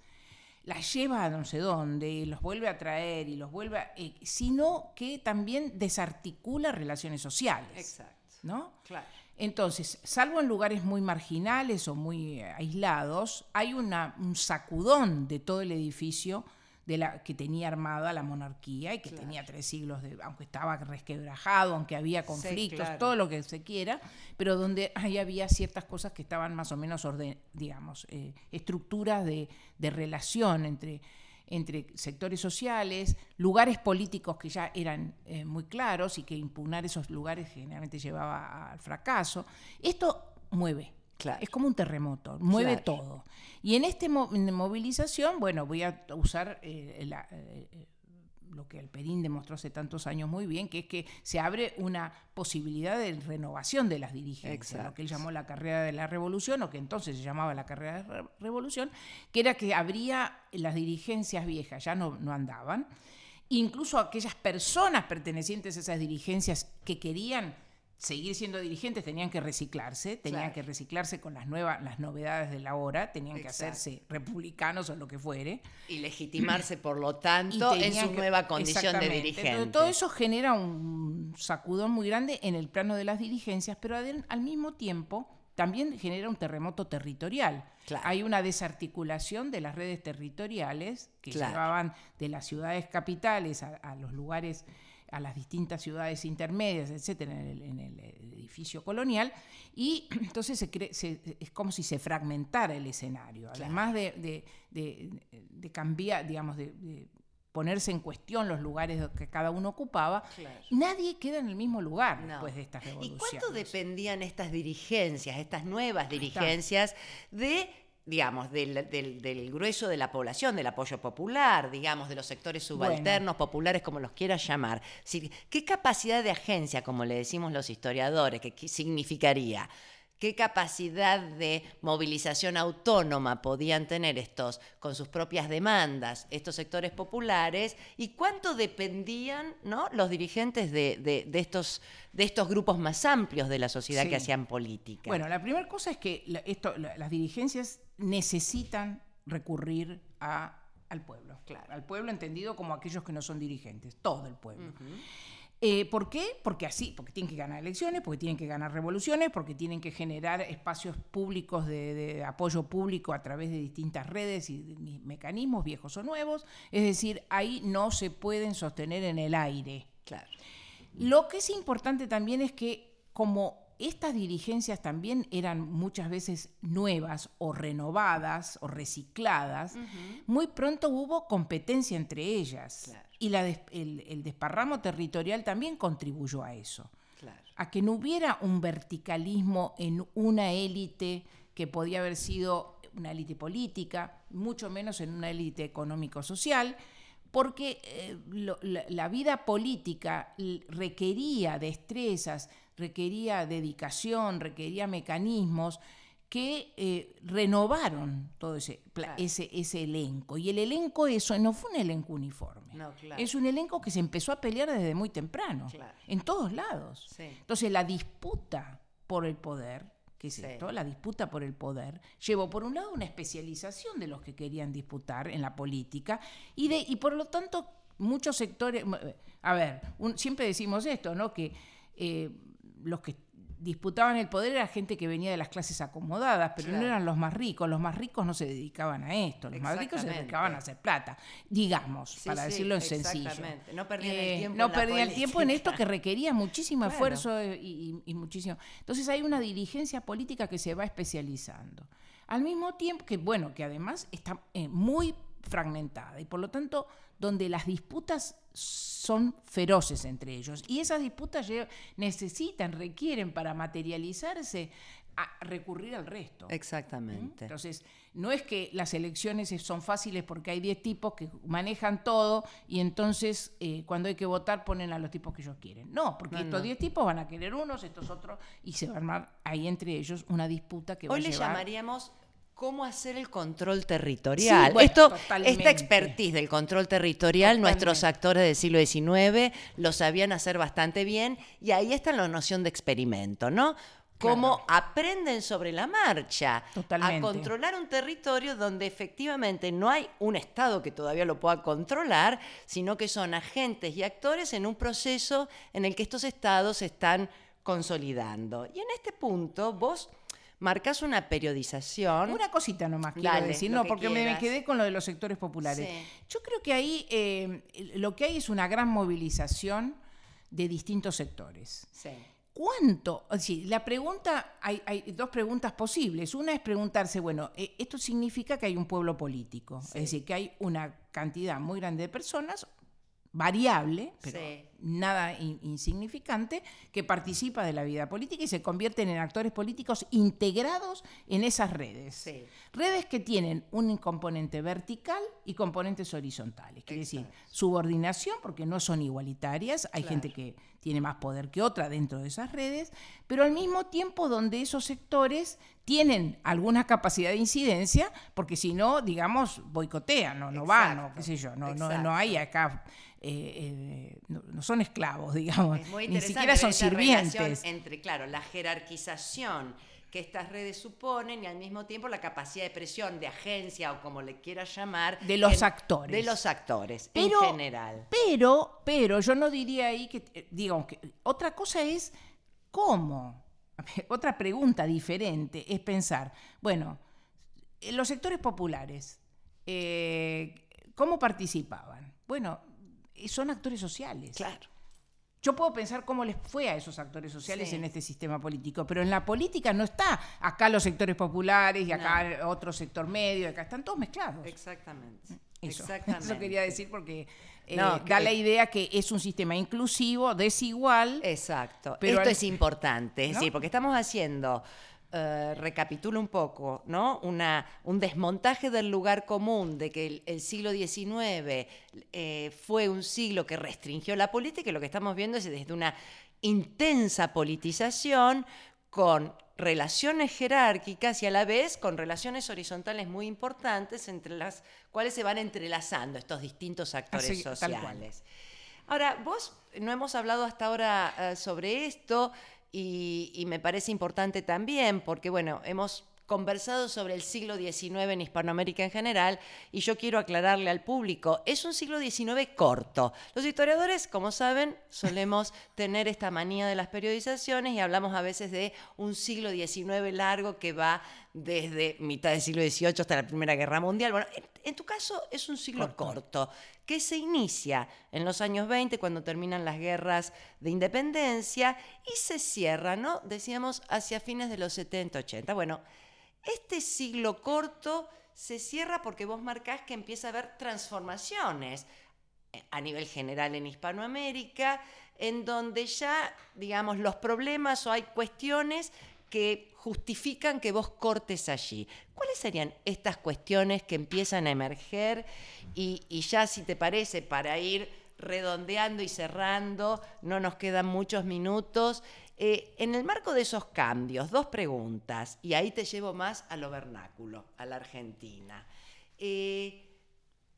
S4: las lleva a no sé dónde, los vuelve a traer y los vuelve a, eh, sino que también desarticula relaciones sociales.
S3: Exacto.
S4: ¿no?
S3: Claro.
S4: Entonces, salvo en lugares muy marginales o muy eh, aislados, hay una, un sacudón de todo el edificio de la, que tenía armada la monarquía y que
S3: Claro.
S4: tenía tres siglos, de, aunque estaba resquebrajado, aunque había conflictos,
S3: claro.
S4: todo lo que se quiera, pero donde ahí había ciertas cosas que estaban más o menos, orden, digamos, eh, estructuras de, de relación entre, entre sectores sociales, lugares políticos que ya eran eh, muy claros y que impugnar esos lugares generalmente llevaba al fracaso. Esto mueve.
S3: Claro.
S4: Es como un terremoto, mueve
S3: Claro.
S4: todo. Y en esta movilización, bueno, voy a usar eh, la- eh, lo que el Perín demostró hace tantos años muy bien, que es que se abre una posibilidad de renovación de las dirigencias, lo que él llamó la carrera de la revolución, o que entonces se llamaba la carrera de la revolución, que era que habría las dirigencias viejas, ya no, no andaban, incluso aquellas personas pertenecientes a esas dirigencias que querían seguir siendo dirigentes tenían que reciclarse, tenían
S3: Claro.
S4: que reciclarse con las nuevas las novedades de la hora, tenían que hacerse republicanos o lo que fuere.
S3: Y legitimarse, por lo tanto, en su
S4: que-
S3: nueva condición de dirigente.
S4: Entonces, todo eso genera un sacudón muy grande en el plano de las dirigencias, pero al mismo tiempo también genera un terremoto territorial.
S3: Claro.
S4: Hay una desarticulación de las redes territoriales que
S3: Claro.
S4: llevaban de las ciudades capitales a, a los lugares, a las distintas ciudades intermedias, etcétera, en el, en el edificio colonial, y entonces se cre- se- es como si se fragmentara el escenario. Además de, de- de- de cambiar, digamos, de, ponerse en cuestión los lugares que cada uno ocupaba,
S3: Claro.
S4: nadie queda en el mismo lugar
S3: No.
S4: después de estas
S3: ¿Y
S4: revoluciones.
S3: cuánto dependían estas dirigencias, estas nuevas dirigencias, de, digamos, del, del- del grueso de la población, del apoyo popular, digamos, de los sectores subalternos, populares, como los quieras llamar? ¿Qué capacidad de agencia, como le decimos los historiadores, que qué significaría? ¿Qué capacidad de movilización autónoma podían tener estos con sus propias demandas, estos sectores populares? ¿Y cuánto dependían ¿no? los dirigentes de, de- de estos, de estos grupos más amplios de la sociedad
S4: Sí.
S3: que hacían política?
S4: Bueno, la primera cosa es que la- esto, la- las dirigencias necesitan recurrir a- al pueblo.
S3: Claro.
S4: Al pueblo entendido como aquellos que no son dirigentes, todo el pueblo. Eh, ¿Por qué? Porque así, porque tienen que ganar elecciones, porque tienen que ganar revoluciones, porque tienen que generar espacios públicos de, de apoyo público a través de distintas redes y mecanismos, viejos o nuevos. Es decir, ahí no se pueden sostener en el aire.
S3: Claro.
S4: Lo que es importante también es que como estas dirigencias también eran muchas veces nuevas o renovadas o recicladas, muy pronto hubo competencia entre ellas.
S3: Claro.
S4: Y la des- el, el desparramo territorial también contribuyó a eso,
S3: Claro.
S4: a que no hubiera un verticalismo en una élite que podía haber sido una élite política, mucho menos en una élite económico-social, porque eh, lo- la, la vida política requería destrezas, requería dedicación, requería mecanismos que eh, renovaron todo ese,
S3: Claro.
S4: ese, ese elenco. Y el elenco, eso no fue un elenco uniforme.
S3: No, claro.
S4: Es un elenco que se empezó a pelear desde muy temprano,
S3: Claro.
S4: en todos lados.
S3: Sí.
S4: Entonces la disputa por el poder, ¿qué es
S3: Sí.
S4: esto? La disputa por el poder llevó por un lado una especialización de los que querían disputar en la política y, de, y por lo tanto muchos sectores, a ver, un- siempre decimos esto, ¿no? Que eh, los que disputaban el poder era gente que venía de las clases acomodadas, pero no eran los más ricos. Los más ricos no se dedicaban a esto, los más ricos se dedicaban a hacer plata, digamos,
S3: Sí,
S4: para
S3: sí,
S4: decirlo en sencillo.
S3: exactamente. No perdían el
S4: Eh,
S3: tiempo
S4: no
S3: en la
S4: perdían el tiempo en esto que requería muchísimo
S3: Claro.
S4: esfuerzo y, y- y muchísimo. Entonces hay una dirigencia política que se va especializando. Al mismo tiempo que, bueno, que además está eh, muy fragmentada y por lo tanto donde las disputas son feroces entre ellos y esas disputas necesitan, requieren para materializarse a recurrir al resto.
S3: Exactamente.
S4: Entonces, no es que las elecciones son fáciles porque hay 10 tipos que manejan todo y entonces eh, cuando hay que votar ponen a los tipos que ellos quieren. No, porque
S3: No,
S4: estos
S3: no.
S4: 10 tipos van a querer unos, estos otros, y se va a armar ahí entre ellos una disputa que
S3: Hoy
S4: va a
S3: le
S4: llevar...
S3: llamaríamos cómo hacer el control territorial.
S4: Sí, bueno,
S3: Esto,
S4: totalmente.
S3: esta expertise del control territorial, nuestros actores del siglo XIX lo sabían hacer bastante bien y ahí está la noción de experimento, ¿no? Cómo aprenden sobre la marcha
S4: Totalmente.
S3: a controlar un territorio donde efectivamente no hay un Estado que todavía lo pueda controlar, sino que son agentes y actores en un proceso en el que estos estados se están consolidando. Y en este punto vos marcas una periodización.
S4: Una cosita nomás quiero
S3: Dale,
S4: decir, no,
S3: que
S4: porque me, quedé con lo de los sectores populares.
S3: Sí.
S4: Yo creo que ahí eh, lo que hay es una gran movilización de distintos sectores.
S3: Sí.
S4: ¿Cuánto? Sí, la pregunta, hay, hay dos preguntas posibles. Una es preguntarse, bueno, eh, esto significa que hay un pueblo político, es decir, que hay una cantidad muy grande de personas, variable, pero
S3: Sí.
S4: nada in- insignificante, que participa de la vida política y se convierten en actores políticos integrados en esas redes.
S3: Sí.
S4: Redes que tienen un componente vertical y componentes horizontales. Quiere decir, subordinación, porque no son igualitarias, hay gente que tiene más poder que otra dentro de esas redes, pero al mismo tiempo donde esos sectores tienen alguna capacidad de incidencia, porque si no, digamos, boicotean, no, no van, o qué sé yo, no, no,
S3: exacto.
S4: no hay acá, eh, eh, no, no son esclavos, digamos,
S3: Es muy
S4: ni
S3: interesante
S4: siquiera son
S3: esa
S4: sirvientes.
S3: entre, claro, la jerarquización que estas redes suponen y al mismo tiempo la capacidad de presión, de agencia o como le quieras llamar.
S4: De los
S3: en-
S4: actores.
S3: De los actores,
S4: Pero-
S3: en general.
S4: Pero, pero yo no diría ahí que, eh, digamos, que otra cosa es cómo. Otra pregunta diferente es pensar, bueno, eh, los sectores populares, eh, ¿cómo participaban? Bueno, eh, son actores sociales.
S3: Claro.
S4: Yo puedo pensar cómo les fue a esos actores sociales
S3: Sí.
S4: en este sistema político, pero en la política no está acá los sectores populares y acá otro sector medio, acá están todos mezclados.
S3: Exactamente.
S4: Eso,
S3: Exactamente.
S4: eso quería decir porque eh,
S3: No,
S4: da
S3: que-
S4: la idea que es un sistema inclusivo, desigual.
S3: Exacto.
S4: Pero
S3: Esto
S4: al-
S3: es importante, es
S4: ¿No?
S3: decir, porque estamos haciendo, eh, recapitulo un poco, ¿no? Una, un desmontaje del lugar común de que el, el siglo XIX eh, fue un siglo que restringió la política y lo que estamos viendo es desde una intensa politización con relaciones jerárquicas y a la vez con relaciones horizontales muy importantes entre las cuales se van entrelazando estos distintos actores
S4: Así,
S3: sociales. Ahora, vos no hemos hablado hasta ahora eh, sobre esto y, y me parece importante también porque, bueno, hemos conversado sobre el siglo XIX en Hispanoamérica en general y yo quiero aclararle al público, es un siglo XIX corto. Los historiadores, como saben, solemos tener esta manía de las periodizaciones y hablamos a veces de un siglo XIX largo que va desde mitad del siglo XVIII hasta la Primera Guerra Mundial. Bueno, en, en tu caso es un siglo corto, que se inicia en los años 20 cuando terminan las guerras de independencia y se cierra, ¿no? Decíamos hacia fines de los 70, 80. Bueno, este siglo corto se cierra porque vos marcás que empieza a haber transformaciones eh, a nivel general en Hispanoamérica, en donde ya, digamos, los problemas o hay cuestiones que justifican que vos cortes allí. ¿Cuáles serían estas cuestiones que empiezan a emerger? Y, ya, si te parece, para ir redondeando y cerrando, no nos quedan muchos minutos. Eh, en el marco de esos cambios, dos preguntas, y ahí te llevo más a lo vernáculo, a la Argentina. Eh,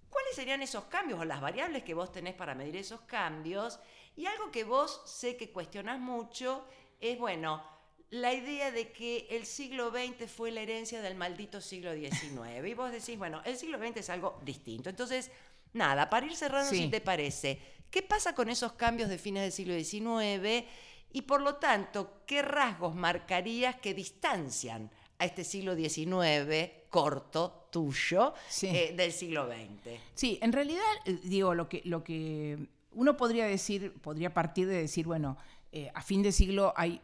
S3: ¿Cuáles serían esos cambios o las variables que vos tenés para medir esos cambios? Y algo que vos sé que cuestionás mucho es, bueno, la idea de que el siglo XX fue la herencia del maldito siglo XIX. Y vos decís, bueno, el siglo XX es algo distinto. Entonces, nada, para ir cerrando,
S4: Sí.
S3: si te parece, ¿qué pasa con esos cambios de fines del siglo XIX? Y por lo tanto, ¿qué rasgos marcarías que distancian a este siglo XIX corto, tuyo,
S4: Sí.
S3: eh, del siglo XX?
S4: Sí, en realidad, eh, digo, lo que, lo que uno podría decir, podría partir de decir, bueno, eh, a fin de siglo hay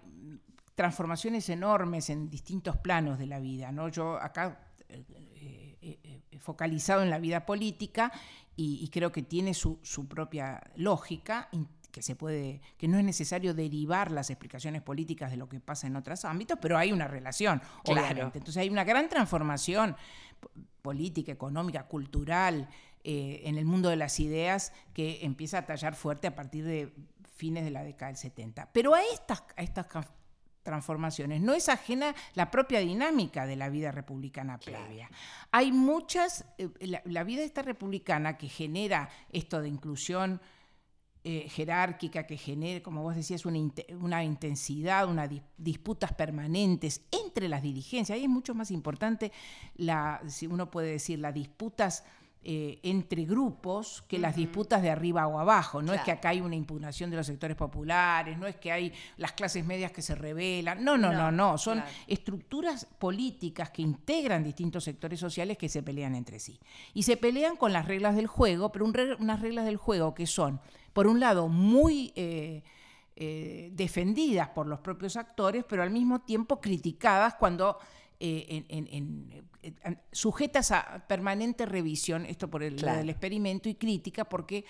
S4: transformaciones enormes en distintos planos de la vida, ¿no? Yo acá eh, eh, eh, he focalizado en la vida política y, y creo que tiene su, su propia lógica que se puede que no es necesario derivar las explicaciones políticas de lo que pasa en otros ámbitos pero hay una relación
S3: Claro.
S4: obviamente entonces hay una gran transformación po- política, económica, cultural, eh, en el mundo de las ideas que empieza a tallar fuerte a partir de fines de la década del 70. Pero a estas, a estas transformaciones, no es ajena la propia dinámica de la vida republicana previa. Hay muchas, eh, la, la vida esta republicana que genera esto de inclusión eh, jerárquica que genere, como vos decías, una, una intensidad, unas disputas permanentes entre las dirigencias. Ahí es mucho más importante, la, si uno puede decir, las disputas eh, entre grupos que las disputas de arriba o abajo. No es que acá hay una impugnación de los sectores populares, no es que hay las clases medias que se rebelan. No, no, no, no. Son estructuras políticas que integran distintos sectores sociales que se pelean entre sí. Y se pelean con las reglas del juego, pero unas reglas del juego que son por un lado, muy eh, eh, defendidas por los propios actores, pero al mismo tiempo criticadas cuando eh, sujetas a permanente revisión, esto por el del experimento y crítica, porque,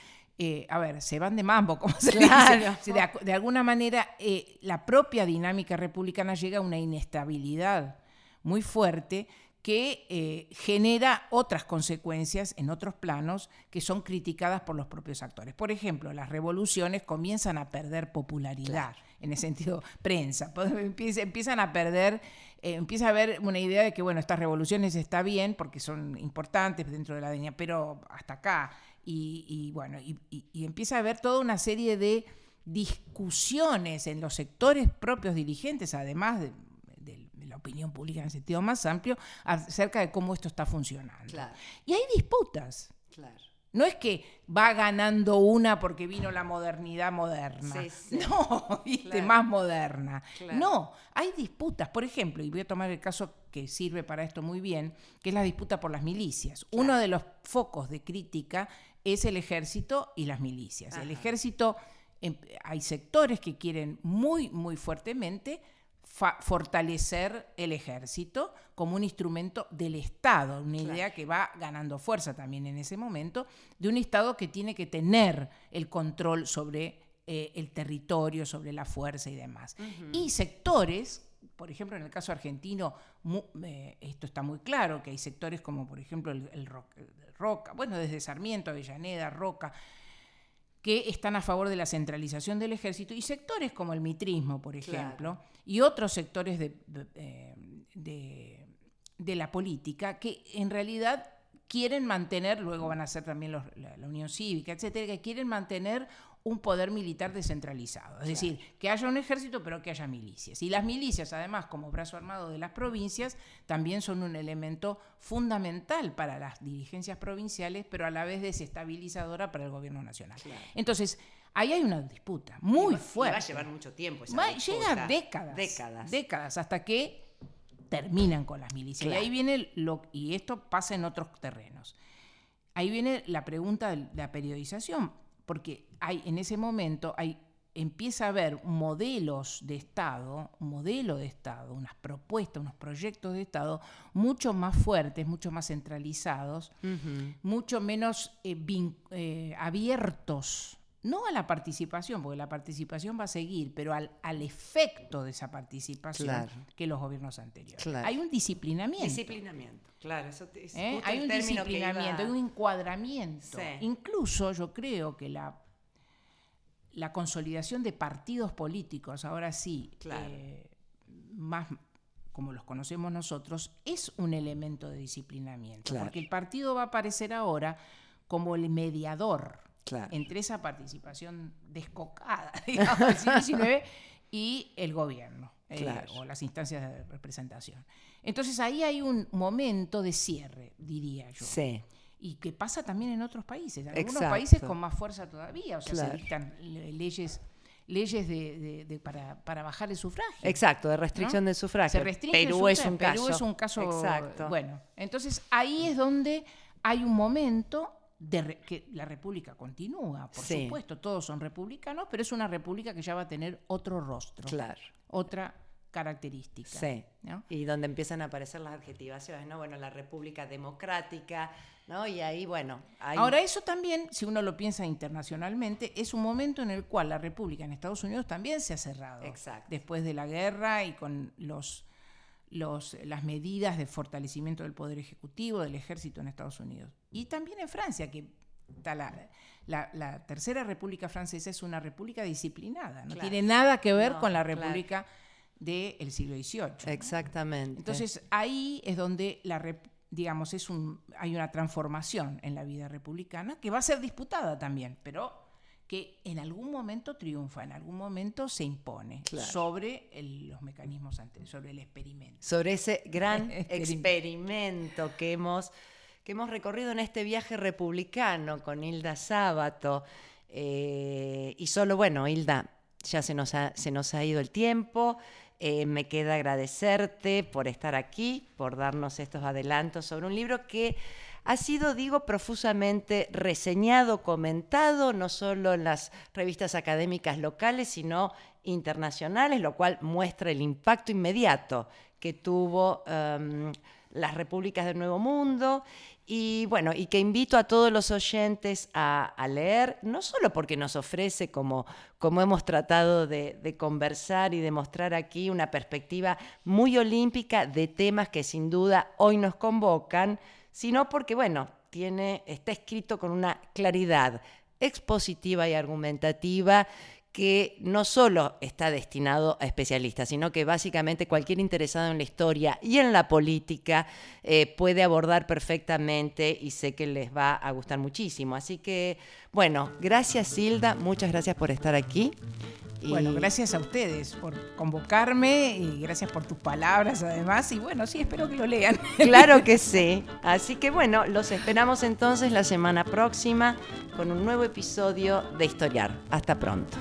S4: a ver, se van de mambo, como se dice. De, de, alguna manera, la propia dinámica republicana llega a una inestabilidad muy fuerte que eh, genera otras consecuencias en otros planos que son criticadas por los propios actores. Por ejemplo, las revoluciones comienzan a perder popularidad, en el sentido prensa, empiezan a perder, eh, empieza a haber una idea de que, bueno, estas revoluciones está bien porque son importantes dentro de la dignidad, pero hasta acá. Y, bueno, y, y empieza a haber toda una serie de discusiones en los sectores propios dirigentes, además de opinión pública en sentido más amplio, acerca de cómo esto está funcionando. Y hay disputas. No es que va ganando una porque vino la modernidad moderna. No, viste, más moderna. No, hay disputas. Por ejemplo, y voy a tomar el caso que sirve para esto muy bien, que es la disputa por las milicias. Uno de los focos de crítica es el ejército y las milicias. El ejército, em, hay sectores que quieren muy, muy fuertemente fortalecer el ejército como un instrumento del Estado, una idea que va ganando fuerza también en ese momento, de un Estado que tiene que tener el control sobre eh, el territorio, sobre la fuerza y demás. Y sectores, por ejemplo, en el caso argentino, eh, esto está muy claro, que hay sectores como, por ejemplo, el Roca, bueno, desde Sarmiento, Avellaneda, Roca, que están a favor de la centralización del ejército y sectores como el mitrismo, por ejemplo, y otros sectores de, de, la política que en realidad quieren mantener, luego van a ser también la, la, Unión Cívica, etcétera, que quieren mantener un poder militar descentralizado. Es decir, que haya un ejército, pero que haya milicias. Y las milicias, además, como brazo armado de las provincias, también son un elemento fundamental para las dirigencias provinciales, pero a la vez desestabilizadora para el gobierno nacional. Entonces, ahí hay una disputa muy fuerte.
S3: va a llevar mucho tiempo. Esa
S4: llega décadas. Décadas. Décadas, hasta que terminan con las milicias. Y ahí viene lo, y esto pasa en otros terrenos. Ahí viene la pregunta de la periodización porque hay, en ese momento hay, empieza a haber modelos de Estado, un modelo de Estado, unas propuestas, unos proyectos de Estado mucho más fuertes, mucho más centralizados, mucho menos eh, eh, abiertos no a la participación, porque la participación va a seguir, pero al, al efecto de esa participación que los gobiernos anteriores. Hay un disciplinamiento.
S3: Disciplinamiento, claro. Eso
S4: es ¿Eh? Hay un disciplinamiento, hay un encuadramiento. Incluso yo creo que la, la consolidación de partidos políticos, ahora sí, eh, más como los conocemos nosotros, es un elemento de disciplinamiento. Porque el partido va a aparecer ahora como el mediador entre esa participación descocada, digamos, del siglo XIX y el gobierno eh, o las instancias de representación. Entonces ahí hay un momento de cierre, diría yo.
S3: Sí.
S4: Y que pasa también en otros países, en algunos países con más fuerza todavía, o sea, se dictan leyes leyes de, para, bajar el sufragio.
S3: Exacto, de restricción del sufragio.
S4: Perú es un caso. Perú es un caso. Exacto. Bueno, entonces ahí es donde hay un momento que la república continúa, por supuesto, todos son republicanos, pero es una república que ya va a tener otro rostro,
S3: claro.
S4: otra característica.
S3: Sí. Y donde empiezan a aparecer las adjetivaciones, ¿no? Bueno, la república democrática, ¿no? Y ahí, bueno.
S4: Ahora, eso también, si uno lo piensa internacionalmente, es un momento en el cual la república en Estados Unidos también se ha cerrado.
S3: Exacto.
S4: Después de la guerra y con los las medidas de fortalecimiento del poder ejecutivo, del ejército en Estados Unidos. Y también en Francia, que la, Tercera República Francesa es una república disciplinada, no tiene nada que ver con la República del siglo XVIII.
S3: Exactamente.
S4: Entonces ahí es donde la digamos es un hay una transformación en la vida republicana que va a ser disputada también, pero que en algún momento triunfa, en algún momento se impone sobre los mecanismos anteriores, sobre el experimento.
S3: Sobre ese gran experimento que hemos, que hemos recorrido en este viaje republicano con Hilda Sábato. Eh, y solo, bueno, Hilda, ya se nos ha, se nos ha ido el tiempo. Eh, me queda agradecerte por estar aquí, por darnos estos adelantos sobre un libro que ha sido, digo, profusamente reseñado, comentado, no solo en las revistas académicas locales, sino internacionales, lo cual muestra el impacto inmediato que tuvo em, las repúblicas del Nuevo Mundo y bueno, y que invito a todos los oyentes a, leer, no solo porque nos ofrece, como, como hemos tratado de, conversar y de mostrar aquí, una perspectiva muy olímpica de temas que sin duda hoy nos convocan, sino porque, bueno, tiene, está escrito con una claridad expositiva y argumentativa que no solo está destinado a especialistas, sino que básicamente cualquier interesado en la historia y en la política eh, puede abordar perfectamente y sé que les va a gustar muchísimo. Así que, bueno, gracias Silda, muchas gracias por estar aquí.
S4: Bueno, gracias a ustedes por convocarme y gracias por tus palabras además. Y bueno, sí, espero que lo lean.
S3: Claro que sí. Así que bueno, los esperamos entonces la semana próxima con un nuevo episodio de Historiar. Hasta pronto.